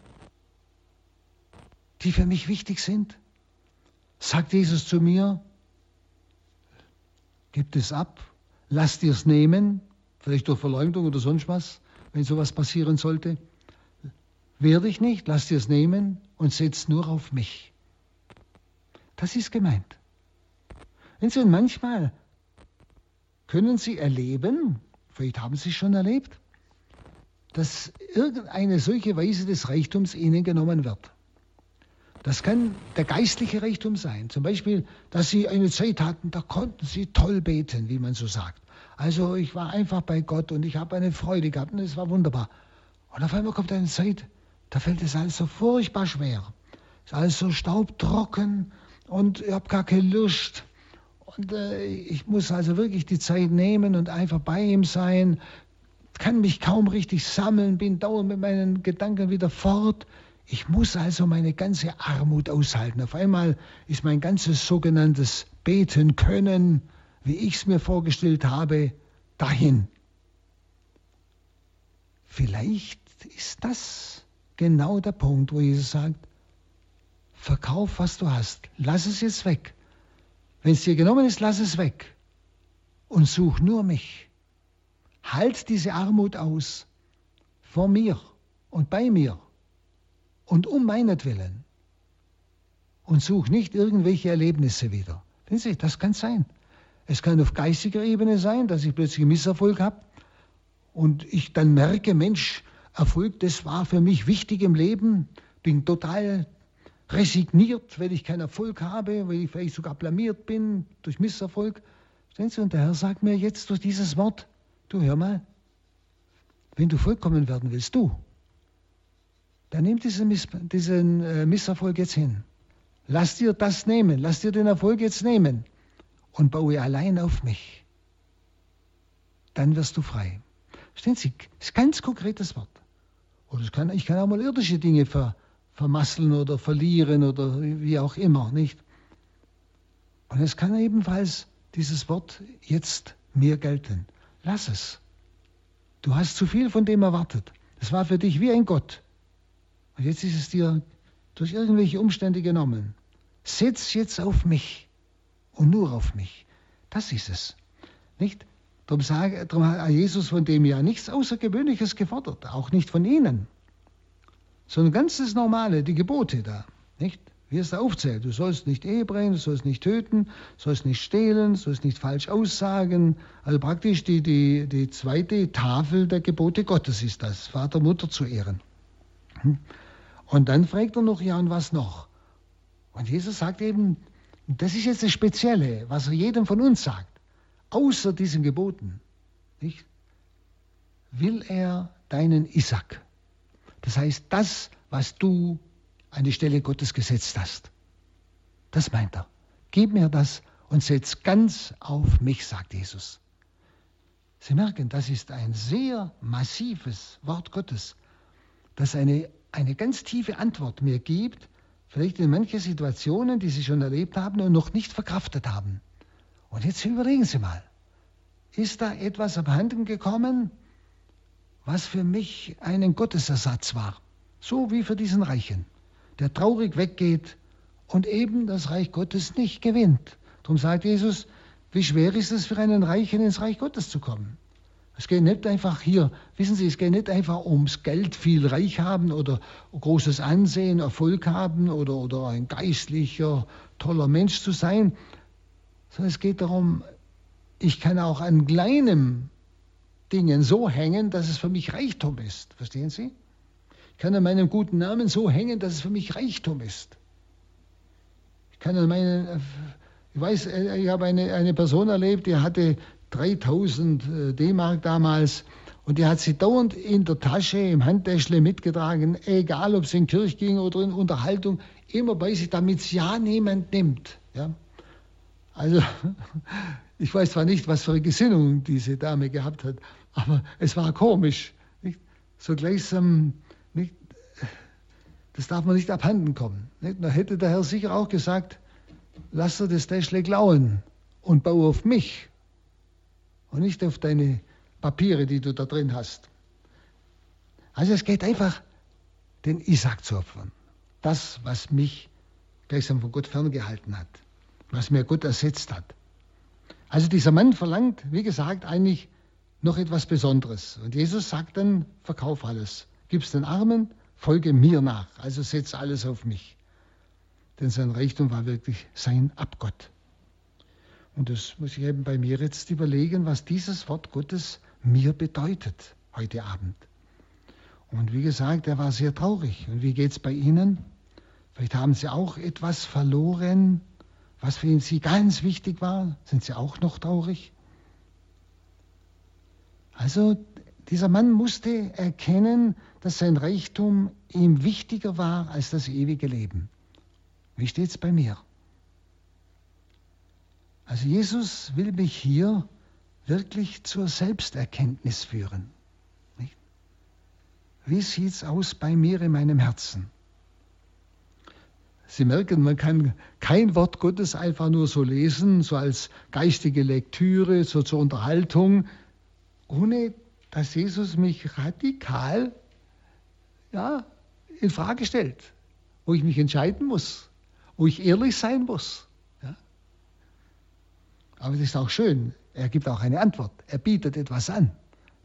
die für mich wichtig sind? Sagt Jesus zu mir, gib es ab, lass dir es nehmen, vielleicht durch Verleumdung oder sonst was, wenn sowas passieren sollte. Wehr dich nicht, lass dir es nehmen und setz nur auf mich. Das ist gemeint. Wenn Sie manchmal können Sie erleben, vielleicht haben Sie es schon erlebt, dass irgendeine solche Weise des Reichtums Ihnen genommen wird. Das kann der geistliche Reichtum sein. Zum Beispiel, dass Sie eine Zeit hatten, da konnten Sie toll beten, wie man so sagt. Also ich war einfach bei Gott und ich habe eine Freude gehabt und es war wunderbar. Und auf einmal kommt eine Zeit, da fällt es alles so furchtbar schwer. Es ist alles so staubtrocken und ich habe gar keine Lust Und äh, ich muss also wirklich die Zeit nehmen und einfach bei ihm sein, kann mich kaum richtig sammeln, bin dauernd mit meinen Gedanken wieder fort. Ich muss also meine ganze Armut aushalten. Auf einmal ist mein ganzes sogenanntes Beten können, wie ich es mir vorgestellt habe, dahin. Vielleicht ist das genau der Punkt, wo Jesus sagt, verkauf, was du hast, lass es jetzt weg. Wenn es dir genommen ist, lass es weg und such nur mich. Halt diese Armut aus vor mir und bei mir und um meinetwillen. Und such nicht irgendwelche Erlebnisse wieder. Sie, das kann sein. Es kann auf geistiger Ebene sein, dass ich plötzlich Misserfolg habe und ich dann merke, Mensch, Erfolg, das war für mich wichtig im Leben, bin total resigniert, weil ich keinen Erfolg habe, weil ich vielleicht sogar blamiert bin durch Misserfolg. Stellen Sie, und der Herr sagt mir jetzt durch dieses Wort, du hör mal, wenn du vollkommen werden willst, du, dann nimm diesen, Miss, diesen äh, Misserfolg jetzt hin. Lass dir das nehmen, lass dir den Erfolg jetzt nehmen und baue allein auf mich. Dann wirst du frei. Verstehen Sie, das ist ein ganz konkretes Wort. Oder kann, ich kann auch mal irdische Dinge ver, vermasseln oder verlieren oder wie auch immer, nicht? Und es kann ebenfalls dieses Wort jetzt mir gelten. Lass es. Du hast zu viel von dem erwartet. Es war für dich wie ein Gott. Und jetzt ist es dir durch irgendwelche Umstände genommen. Setz jetzt auf mich und nur auf mich. Das ist es. Nicht? Darum, sage, darum hat Jesus von dem ja nichts Außergewöhnliches gefordert, auch nicht von Ihnen. Sondern ganz das Normale, die Gebote da. Nicht? Wie es da aufzählt. Du sollst nicht Ehe brechen, du sollst nicht töten, du sollst nicht stehlen, du sollst nicht falsch aussagen. Also praktisch die, die, die zweite Tafel der Gebote Gottes ist das, Vater, Mutter zu ehren. Hm? Und dann fragt er noch, ja, und was noch? Und Jesus sagt eben, das ist jetzt das Spezielle, was er jedem von uns sagt außer diesen Geboten, nicht, will er deinen Isaac. Das heißt, das, was du an die Stelle Gottes gesetzt hast. Das meint er. Gib mir das und setz ganz auf mich, sagt Jesus. Sie merken, das ist ein sehr massives Wort Gottes, das eine, eine ganz tiefe Antwort mir gibt, vielleicht in manche Situationen, die Sie schon erlebt haben und noch nicht verkraftet haben. Und jetzt überlegen Sie mal, ist da etwas abhanden gekommen, was für mich einen Gottesersatz war, so wie für diesen Reichen, der traurig weggeht und eben das Reich Gottes nicht gewinnt. Darum sagt Jesus, wie schwer ist es für einen Reichen ins Reich Gottes zu kommen? Es geht nicht einfach hier, wissen Sie, es geht nicht einfach ums Geld, viel Reich haben oder großes Ansehen, Erfolg haben oder, oder ein geistlicher, toller Mensch zu sein, sondern es geht darum, ich kann auch an kleinen Dingen so hängen, dass es für mich Reichtum ist. Verstehen Sie? Ich kann an meinem guten Namen so hängen, dass es für mich Reichtum ist. Ich kann an meinen, ich weiß, ich habe eine, eine Person erlebt, die hatte 3000 äh, D-Mark damals und die hat sie dauernd in der Tasche, im Handtäschle mitgetragen, egal ob es in Kirche ging oder in Unterhaltung, immer bei sich, damit es ja niemand nimmt. Ja? Also, ich weiß zwar nicht, was für eine Gesinnung diese Dame gehabt hat, aber es war komisch. Nicht? So gleichsam, nicht? das darf man nicht abhanden kommen. Nicht? Da hätte der Herr sicher auch gesagt, lass dir das Täschle klauen und baue auf mich und nicht auf deine Papiere, die du da drin hast. Also es geht einfach, den Isaac zu opfern. Das, was mich gleichsam von Gott ferngehalten hat was mir Gott ersetzt hat. Also dieser Mann verlangt, wie gesagt, eigentlich noch etwas Besonderes. Und Jesus sagt dann, verkauf alles, gib's den Armen, folge mir nach, also setz alles auf mich. Denn sein Reichtum war wirklich sein Abgott. Und das muss ich eben bei mir jetzt überlegen, was dieses Wort Gottes mir bedeutet heute Abend. Und wie gesagt, er war sehr traurig. Und wie geht es bei Ihnen? Vielleicht haben Sie auch etwas verloren, was für Sie ganz wichtig war, sind Sie auch noch traurig? Also dieser Mann musste erkennen, dass sein Reichtum ihm wichtiger war als das ewige Leben. Wie steht es bei mir? Also Jesus will mich hier wirklich zur Selbsterkenntnis führen. Wie sieht es aus bei mir in meinem Herzen? Sie merken, man kann kein Wort Gottes einfach nur so lesen, so als geistige Lektüre, so zur Unterhaltung, ohne dass Jesus mich radikal ja, in Frage stellt, wo ich mich entscheiden muss, wo ich ehrlich sein muss. Ja. Aber es ist auch schön, er gibt auch eine Antwort, er bietet etwas an,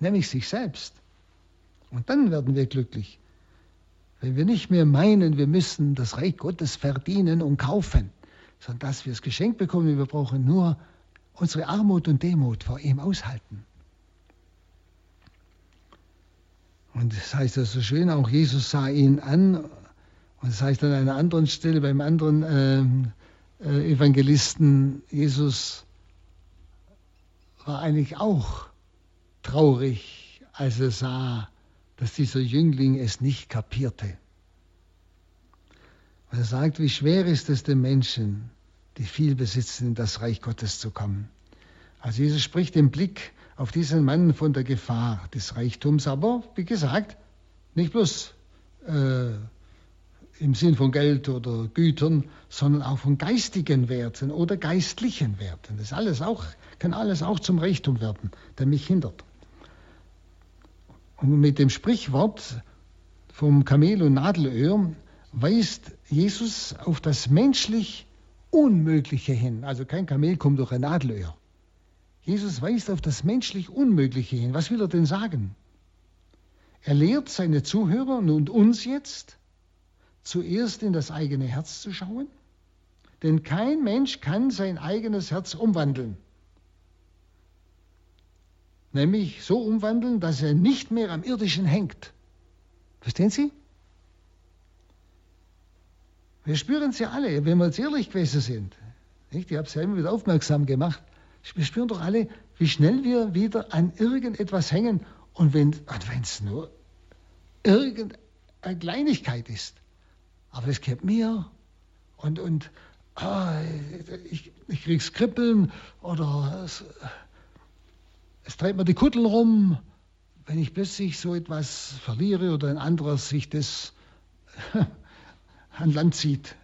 nämlich sich selbst. Und dann werden wir glücklich, wenn wir nicht mehr meinen, wir müssen das Reich Gottes verdienen und kaufen, sondern dass wir es geschenkt bekommen, wir brauchen nur unsere Armut und Demut vor ihm aushalten. Und das heißt das so schön, auch Jesus sah ihn an. Und das heißt an einer anderen Stelle beim anderen äh, äh, Evangelisten, Jesus war eigentlich auch traurig, als er sah, dass dieser Jüngling es nicht kapierte. Und er sagt, wie schwer ist es den Menschen, die viel besitzen, in das Reich Gottes zu kommen. Also Jesus spricht den Blick auf diesen Mann von der Gefahr des Reichtums, aber wie gesagt, nicht bloß äh, im Sinn von Geld oder Gütern, sondern auch von geistigen Werten oder geistlichen Werten. Das alles auch, kann alles auch zum Reichtum werden, der mich hindert. Und mit dem Sprichwort vom Kamel und Nadelöhr weist Jesus auf das menschlich Unmögliche hin. Also kein Kamel kommt durch ein Nadelöhr. Jesus weist auf das menschlich Unmögliche hin. Was will er denn sagen? Er lehrt seine Zuhörer und uns jetzt, zuerst in das eigene Herz zu schauen, denn kein Mensch kann sein eigenes Herz umwandeln. Nämlich so umwandeln, dass er nicht mehr am irdischen hängt. Verstehen Sie? Wir spüren es ja alle, wenn wir jetzt ehrlich gewesen sind. Ich habe es ja immer wieder aufmerksam gemacht. Wir spüren doch alle, wie schnell wir wieder an irgendetwas hängen. Und wenn es nur irgendeine Kleinigkeit ist, aber es gehört mir und, und ah, ich, ich krieg's Kribbeln oder es, es treibt mir die Kutteln rum, wenn ich plötzlich so etwas verliere oder ein anderer sich das an Land zieht.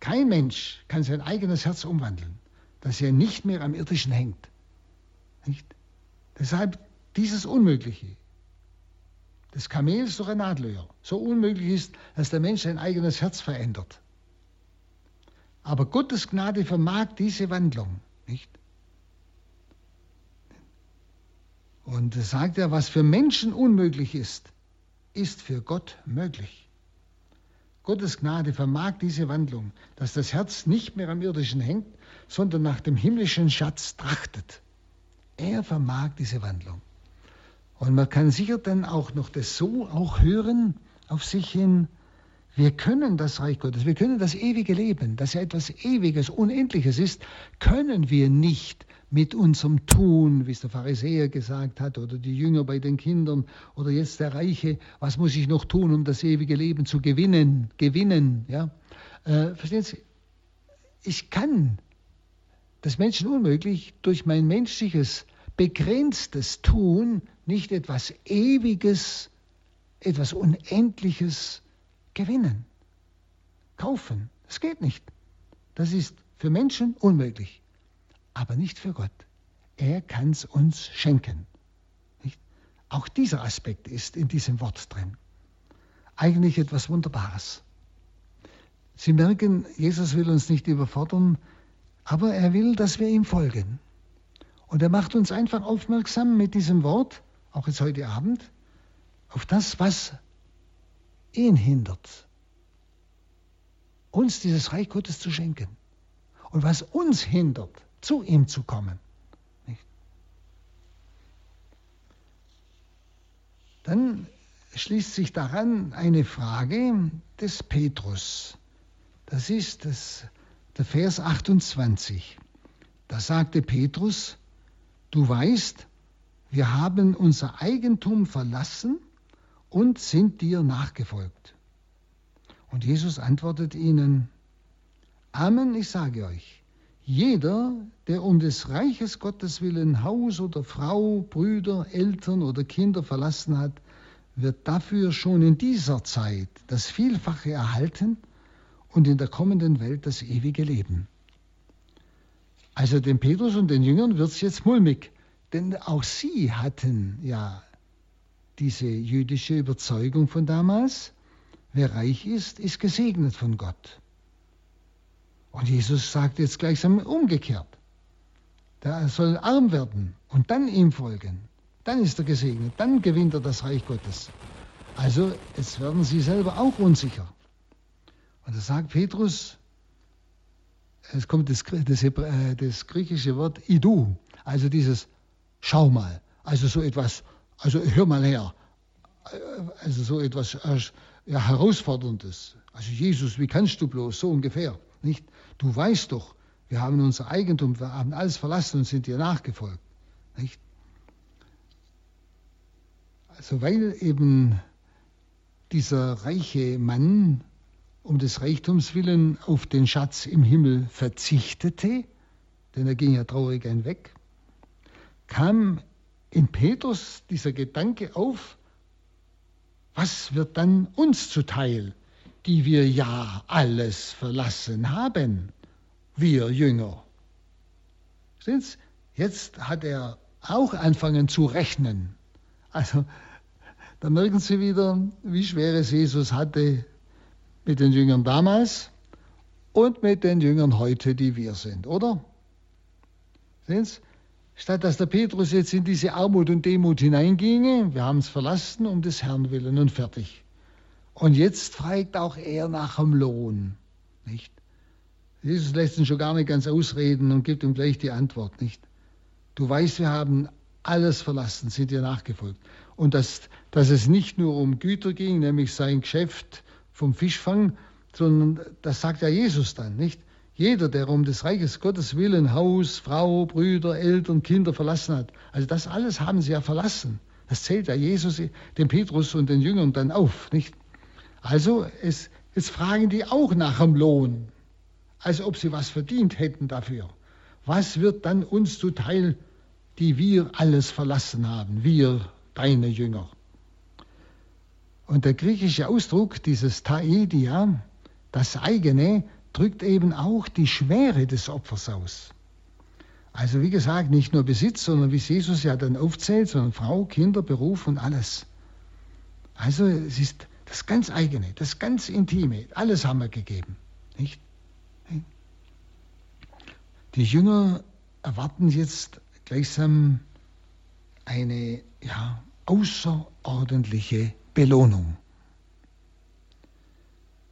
Kein Mensch kann sein eigenes Herz umwandeln dass er nicht mehr am irdischen hängt. Nicht? Deshalb dieses Unmögliche des Kamels durch ein Nadelöhr so unmöglich ist, dass der Mensch sein eigenes Herz verändert. Aber Gottes Gnade vermag diese Wandlung, nicht? Und sagt er, was für Menschen unmöglich ist, ist für Gott möglich. Gottes Gnade vermag diese Wandlung, dass das Herz nicht mehr am irdischen hängt, sondern nach dem himmlischen Schatz trachtet. Er vermag diese Wandlung. Und man kann sicher dann auch noch das so auch hören auf sich hin, wir können das Reich Gottes, wir können das ewige Leben, das ja etwas Ewiges, Unendliches ist, können wir nicht mit unserem Tun, wie es der Pharisäer gesagt hat, oder die Jünger bei den Kindern, oder jetzt der Reiche, was muss ich noch tun, um das ewige Leben zu gewinnen, gewinnen, ja. Äh, verstehen Sie? Ich kann das Menschen unmöglich, durch mein menschliches, begrenztes Tun nicht etwas Ewiges, etwas Unendliches gewinnen, kaufen. Das geht nicht. Das ist für Menschen unmöglich, aber nicht für Gott. Er kann es uns schenken. Nicht? Auch dieser Aspekt ist in diesem Wort drin. Eigentlich etwas Wunderbares. Sie merken, Jesus will uns nicht überfordern, aber er will, dass wir ihm folgen. Und er macht uns einfach aufmerksam mit diesem Wort, auch jetzt heute Abend, auf das, was ihn hindert, uns dieses Reich Gottes zu schenken. Und was uns hindert, zu ihm zu kommen. Nicht? Dann schließt sich daran eine Frage des Petrus. Das ist das der Vers 28. Da sagte Petrus, du weißt, wir haben unser Eigentum verlassen und sind dir nachgefolgt. Und Jesus antwortet ihnen, Amen, ich sage euch, Jeder, der um des Reiches Gottes willen Haus oder Frau, Brüder, Eltern oder Kinder verlassen hat, wird dafür schon in dieser Zeit das Vielfache erhalten und in der kommenden Welt das ewige Leben. Also dem Petrus und den Jüngern wird es jetzt mulmig, denn auch sie hatten ja diese jüdische Überzeugung von damals, wer reich ist, ist gesegnet von Gott. Und Jesus sagt jetzt gleichsam umgekehrt. Der soll arm werden und dann ihm folgen. Dann ist er gesegnet, dann gewinnt er das Reich Gottes. Also jetzt werden sie selber auch unsicher. Und da sagt Petrus, es kommt das, das, äh, das griechische Wort idu, also dieses schau mal, also so etwas, also hör mal her, äh, also so etwas äh, ja, herausforderndes. Also Jesus, wie kannst du bloß so ungefähr? Nicht? Du weißt doch, wir haben unser Eigentum, wir haben alles verlassen und sind dir nachgefolgt. Nicht? Also weil eben dieser reiche Mann um des Reichtums willen auf den Schatz im Himmel verzichtete, denn er ging ja traurig hinweg, kam in Petrus dieser Gedanke auf, was wird dann uns zuteil, die wir ja alles verlassen haben, wir Jünger. Sehen's? Jetzt hat er auch anfangen zu rechnen. Also, da merken Sie wieder, wie schwer es Jesus hatte mit den Jüngern damals und mit den Jüngern heute, die wir sind, oder? Sehen Sie? Statt dass der Petrus jetzt in diese Armut und Demut hineinginge, wir haben es verlassen um des Herrn willen und fertig. Und jetzt fragt auch er nach dem Lohn, nicht? Jesus lässt ihn schon gar nicht ganz ausreden und gibt ihm gleich die Antwort, nicht? Du weißt, wir haben alles verlassen, sind dir nachgefolgt. Und dass, dass es nicht nur um Güter ging, nämlich sein Geschäft vom Fischfang, sondern das sagt ja Jesus dann, nicht? Jeder, der um des Reiches Gottes willen Haus, Frau, Brüder, Eltern, Kinder verlassen hat, also das alles haben sie ja verlassen. Das zählt ja Jesus dem Petrus und den Jüngern dann auf, nicht? Also es, jetzt fragen die auch nach dem Lohn, als ob sie was verdient hätten dafür. Was wird dann uns zuteil, die wir alles verlassen haben, wir, deine Jünger? Und der griechische Ausdruck, dieses Taedia, das eigene, drückt eben auch die Schwere des Opfers aus. Also wie gesagt, nicht nur Besitz, sondern wie Jesus ja dann aufzählt, sondern Frau, Kinder, Beruf und alles. Also es ist das ganz eigene, das ganz intime, alles haben wir gegeben. Nicht? Die Jünger erwarten jetzt gleichsam eine ja, außerordentliche Belohnung.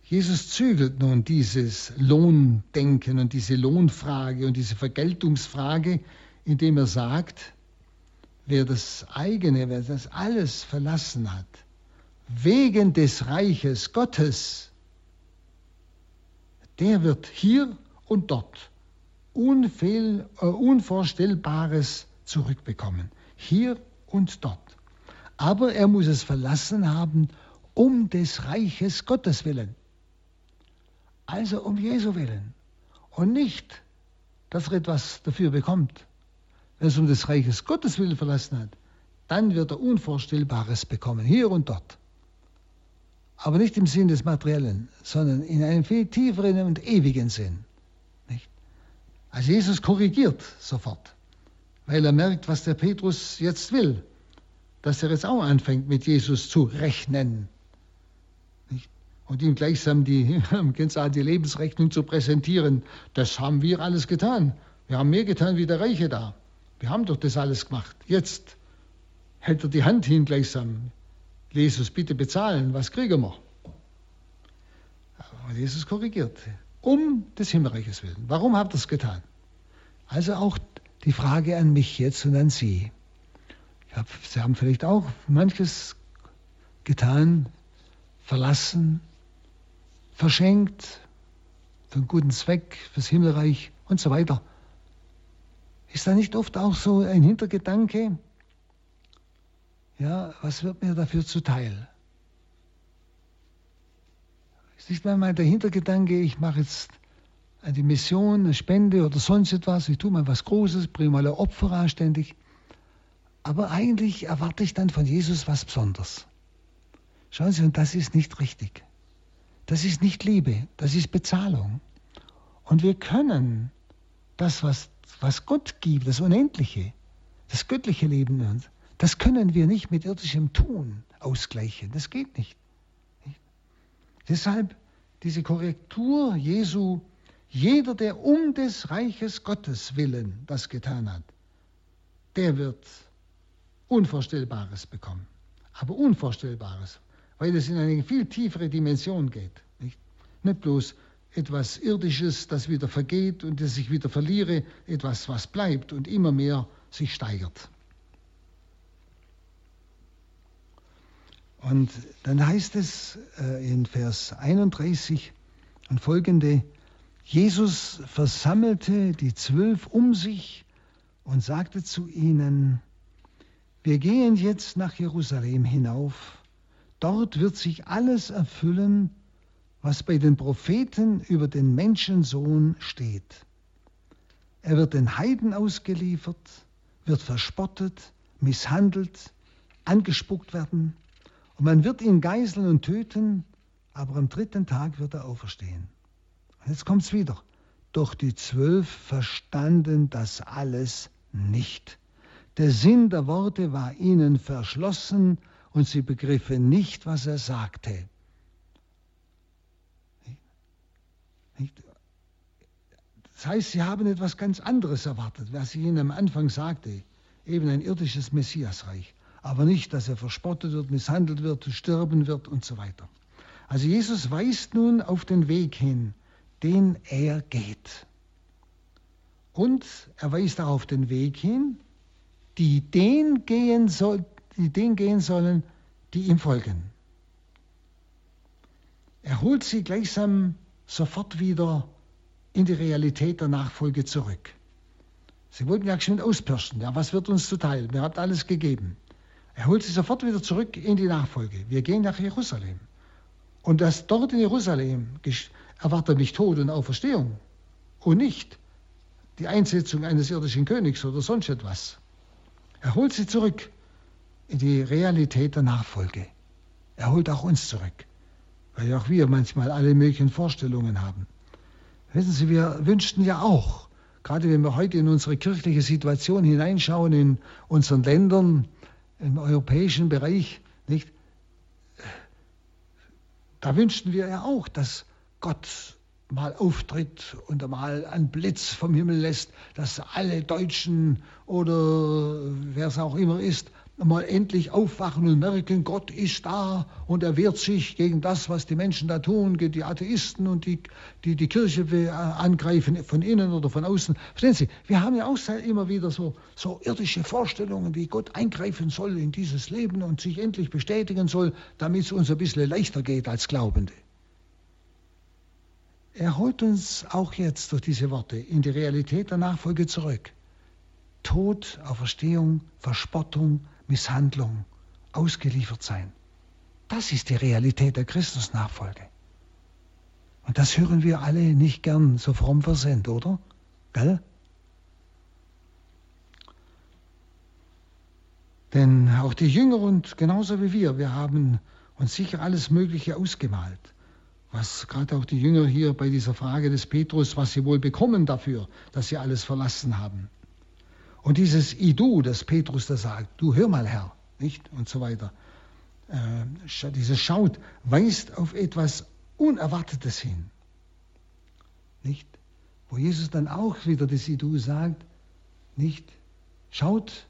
Jesus zügelt nun dieses Lohndenken und diese Lohnfrage und diese Vergeltungsfrage, indem er sagt, wer das eigene, wer das alles verlassen hat, wegen des Reiches Gottes, der wird hier und dort unfehl, äh, Unvorstellbares zurückbekommen. Hier und dort. Aber er muss es verlassen haben, um des Reiches Gottes willen. Also um Jesu willen. Und nicht, dass er etwas dafür bekommt. Wenn es um des Reiches Gottes willen verlassen hat, dann wird er Unvorstellbares bekommen, hier und dort. Aber nicht im Sinn des Materiellen, sondern in einem viel tieferen und ewigen Sinn. Nicht? Also Jesus korrigiert sofort, weil er merkt, was der Petrus jetzt will, dass er jetzt auch anfängt, mit Jesus zu rechnen und ihm gleichsam die, die Lebensrechnung zu präsentieren. Das haben wir alles getan. Wir haben mehr getan wie der Reiche da. Wir haben doch das alles gemacht. Jetzt hält er die Hand hin gleichsam. Jesus, bitte bezahlen, was kriegen wir? Und Jesus korrigiert. Um des Himmelreiches willen. Warum habt ihr es getan? Also auch die Frage an mich jetzt und an Sie. Hab, Sie haben vielleicht auch manches getan, verlassen, verschenkt für einen guten Zweck, fürs Himmelreich und so weiter. Ist da nicht oft auch so ein Hintergedanke? Ja, was wird mir dafür zuteil? Ist nicht manchmal der Hintergedanke, ich mache jetzt die Mission, eine Spende oder sonst etwas. Ich tue mal was Großes, bringe mal ein Opfer anständig. Aber eigentlich erwarte ich dann von Jesus was Besonderes. Schauen Sie, und das ist nicht richtig. Das ist nicht Liebe, das ist Bezahlung. Und wir können das, was, was Gott gibt, das Unendliche, das göttliche Leben das können wir nicht mit irdischem Tun ausgleichen. Das geht nicht. nicht? Deshalb diese Korrektur Jesu, jeder, der um des Reiches Gottes willen das getan hat, der wird Unvorstellbares bekommen. Aber Unvorstellbares, weil es in eine viel tiefere Dimension geht. Nicht, nicht bloß etwas Irdisches, das wieder vergeht und das sich wieder verliere, etwas, was bleibt und immer mehr sich steigert. Und dann heißt es äh, in Vers 31 und folgende, Jesus versammelte die Zwölf um sich und sagte zu ihnen, wir gehen jetzt nach Jerusalem hinauf, dort wird sich alles erfüllen, was bei den Propheten über den Menschensohn steht. Er wird den Heiden ausgeliefert, wird verspottet, misshandelt, angespuckt werden und man wird ihn geißeln und töten, aber am dritten Tag wird er auferstehen. Und jetzt es wieder. Doch die Zwölf verstanden das alles nicht. Der Sinn der Worte war ihnen verschlossen und sie begriffen nicht, was er sagte. Das heißt, sie haben etwas ganz anderes erwartet, was ich ihnen am Anfang sagte, eben ein irdisches Messiasreich aber nicht, dass er verspottet wird, misshandelt wird, sterben wird und so weiter. Also Jesus weist nun auf den Weg hin, den er geht. Und er weist auch auf den Weg hin, die den gehen, soll, die den gehen sollen, die ihm folgen. Er holt sie gleichsam sofort wieder in die Realität der Nachfolge zurück. Sie wollten ja schon auspirschen. Ja, was wird uns zuteil? Mir habt alles gegeben. Er holt sie sofort wieder zurück in die Nachfolge. Wir gehen nach Jerusalem. Und das dort in Jerusalem erwartet mich Tod und Auferstehung und nicht die Einsetzung eines irdischen Königs oder sonst etwas. Er holt sie zurück in die Realität der Nachfolge. Er holt auch uns zurück, weil auch wir manchmal alle möglichen Vorstellungen haben. Wissen Sie, wir wünschten ja auch, gerade wenn wir heute in unsere kirchliche Situation hineinschauen, in unseren Ländern, im europäischen Bereich, nicht? Da wünschten wir ja auch, dass Gott mal auftritt und mal einen Blitz vom Himmel lässt, dass alle Deutschen oder wer es auch immer ist, mal endlich aufwachen und merken, Gott ist da und er wehrt sich gegen das, was die Menschen da tun, gegen die Atheisten und die, die die Kirche äh, angreifen, von innen oder von außen. Verstehen Sie, wir haben ja auch immer wieder so, so irdische Vorstellungen, wie Gott eingreifen soll in dieses Leben und sich endlich bestätigen soll, damit es uns ein bisschen leichter geht als Glaubende. Er holt uns auch jetzt durch diese Worte in die Realität der Nachfolge zurück. Tod, Auferstehung, Verspottung, Misshandlung, ausgeliefert sein. Das ist die Realität der Christusnachfolge. Und das hören wir alle nicht gern so fromm wir sind, oder? Gell? Denn auch die Jünger und genauso wie wir, wir haben uns sicher alles Mögliche ausgemalt. Was gerade auch die Jünger hier bei dieser Frage des Petrus, was sie wohl bekommen dafür, dass sie alles verlassen haben. Und dieses I-Du, das Petrus da sagt, du hör mal Herr, nicht? Und so weiter. Äh, dieses Schaut weist auf etwas Unerwartetes hin. Nicht? Wo Jesus dann auch wieder das I-Du sagt, nicht? Schaut,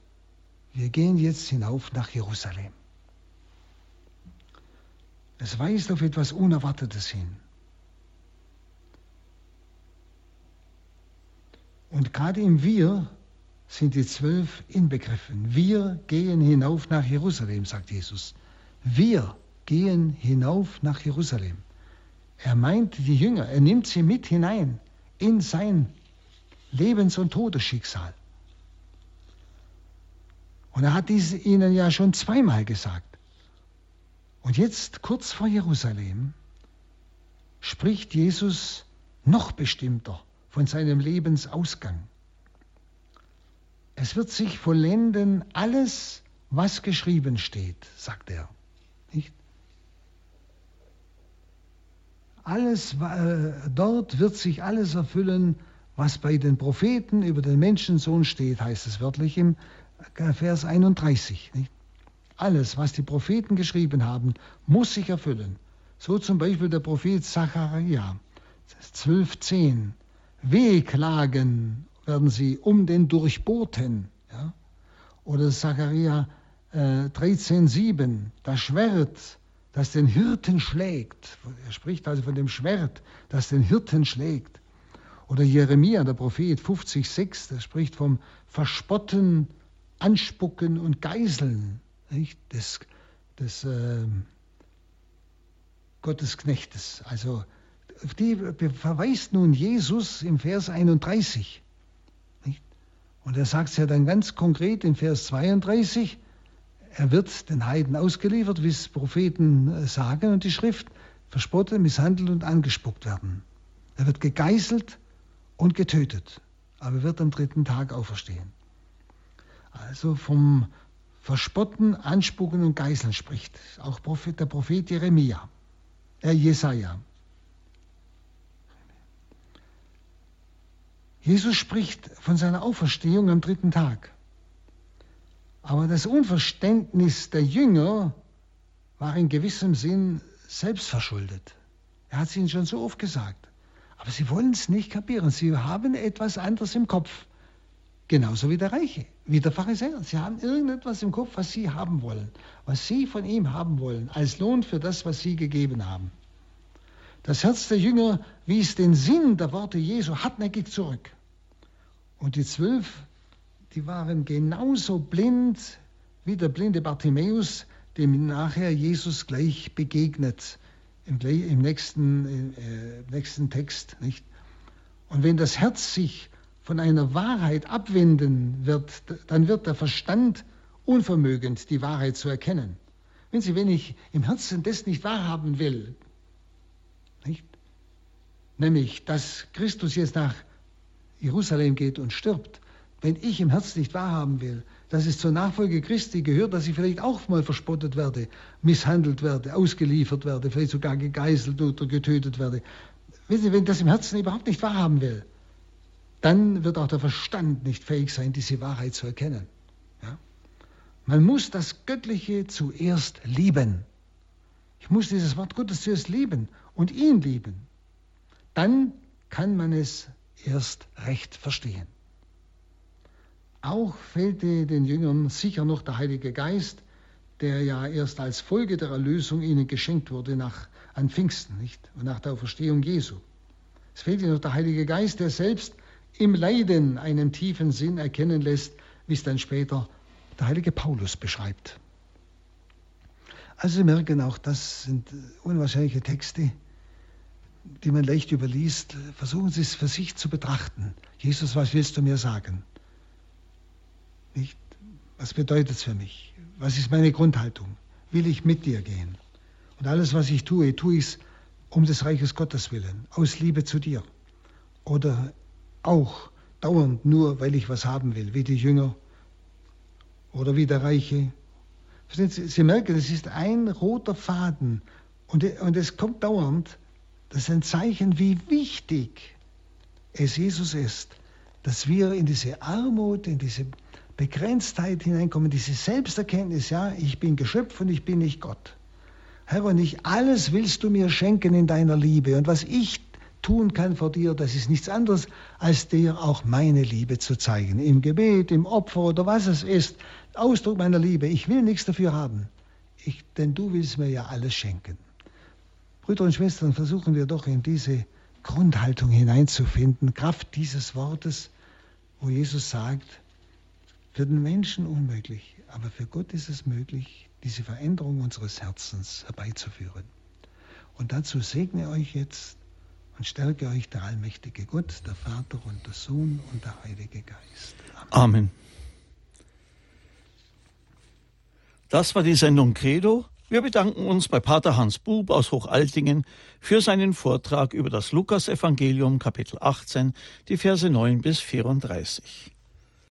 wir gehen jetzt hinauf nach Jerusalem. Es weist auf etwas Unerwartetes hin. Und gerade im Wir sind die zwölf inbegriffen. Wir gehen hinauf nach Jerusalem, sagt Jesus. Wir gehen hinauf nach Jerusalem. Er meint die Jünger, er nimmt sie mit hinein in sein Lebens- und Todesschicksal. Und er hat dies ihnen ja schon zweimal gesagt. Und jetzt, kurz vor Jerusalem, spricht Jesus noch bestimmter von seinem Lebensausgang. Es wird sich vollenden alles, was geschrieben steht, sagt er. Nicht? Alles, äh, dort wird sich alles erfüllen, was bei den Propheten über den Menschensohn steht, heißt es wörtlich im Vers 31. Nicht? Alles, was die Propheten geschrieben haben, muss sich erfüllen. So zum Beispiel der Prophet Zachariah, 12,10. Wehklagen werden sie um den Durchbohrten. Ja? Oder Zachariah äh, 13,7. Das Schwert, das den Hirten schlägt. Er spricht also von dem Schwert, das den Hirten schlägt. Oder Jeremia, der Prophet 50,6, der spricht vom Verspotten, Anspucken und Geiseln nicht? des, des äh, Gottesknechtes. Also auf die verweist nun Jesus im Vers 31. Und er sagt es ja dann ganz konkret im Vers 32, er wird den Heiden ausgeliefert, wie es Propheten äh, sagen und die Schrift, verspottet, misshandelt und angespuckt werden. Er wird gegeißelt und getötet, aber wird am dritten Tag auferstehen. Also vom Verspotten, Anspucken und Geißeln spricht auch der Prophet Jeremia, äh Jesaja. Jesus spricht von seiner Auferstehung am dritten Tag. Aber das Unverständnis der Jünger war in gewissem Sinn selbstverschuldet. Er hat es ihnen schon so oft gesagt. Aber sie wollen es nicht kapieren. Sie haben etwas anderes im Kopf. Genauso wie der Reiche, wie der Pharisäer. Sie haben irgendetwas im Kopf, was sie haben wollen, was sie von ihm haben wollen, als Lohn für das, was sie gegeben haben. Das Herz der Jünger wies den Sinn der Worte Jesu hartnäckig zurück. Und die zwölf, die waren genauso blind wie der blinde Bartimäus, dem nachher Jesus gleich begegnet im, im nächsten, äh, nächsten Text. Nicht? Und wenn das Herz sich von einer Wahrheit abwenden wird, dann wird der Verstand unvermögend, die Wahrheit zu erkennen. Wenn Sie, wenn ich im Herzen das nicht wahrhaben will? Nämlich, dass Christus jetzt nach Jerusalem geht und stirbt, wenn ich im Herzen nicht wahrhaben will, dass es zur Nachfolge Christi gehört, dass ich vielleicht auch mal verspottet werde, misshandelt werde, ausgeliefert werde, vielleicht sogar gegeißelt oder getötet werde. Wissen Sie, wenn ich das im Herzen überhaupt nicht wahrhaben will, dann wird auch der Verstand nicht fähig sein, diese Wahrheit zu erkennen. Ja? Man muss das Göttliche zuerst lieben. Ich muss dieses Wort Gottes zuerst lieben und ihn lieben. Dann kann man es erst recht verstehen. Auch fehlte den Jüngern sicher noch der Heilige Geist, der ja erst als Folge der Erlösung ihnen geschenkt wurde nach, an Pfingsten nicht? und nach der Auferstehung Jesu. Es fehlte noch der Heilige Geist, der selbst im Leiden einen tiefen Sinn erkennen lässt, wie es dann später der heilige Paulus beschreibt. Also Sie merken auch, das sind unwahrscheinliche Texte, die man leicht überliest. Versuchen Sie es für sich zu betrachten. Jesus, was willst du mir sagen? Nicht? Was bedeutet es für mich? Was ist meine Grundhaltung? Will ich mit dir gehen? Und alles, was ich tue, tue ich es um des Reiches Gottes willen, aus Liebe zu dir. Oder auch dauernd nur, weil ich was haben will, wie die Jünger oder wie der Reiche. Sie, Sie merken, es ist ein roter Faden und, und es kommt dauernd. Das ist ein Zeichen, wie wichtig es Jesus ist, dass wir in diese Armut, in diese Begrenztheit hineinkommen, diese Selbsterkenntnis, ja, ich bin Geschöpf und ich bin nicht Gott. Herr, und nicht alles willst du mir schenken in deiner Liebe. Und was ich tun kann vor dir, das ist nichts anderes, als dir auch meine Liebe zu zeigen. Im Gebet, im Opfer oder was es ist. Ausdruck meiner Liebe. Ich will nichts dafür haben. Ich, denn du willst mir ja alles schenken. Brüder und Schwestern, versuchen wir doch in diese Grundhaltung hineinzufinden, Kraft dieses Wortes, wo Jesus sagt, für den Menschen unmöglich, aber für Gott ist es möglich, diese Veränderung unseres Herzens herbeizuführen. Und dazu segne euch jetzt und stärke euch der allmächtige Gott, der Vater und der Sohn und der Heilige Geist. Amen. Amen. Das war die Sendung Credo Wir bedanken uns bei Pater Hans Bub aus Hochaltingen für seinen Vortrag über das Lukasevangelium Kapitel 18, die Verse 9 bis 34.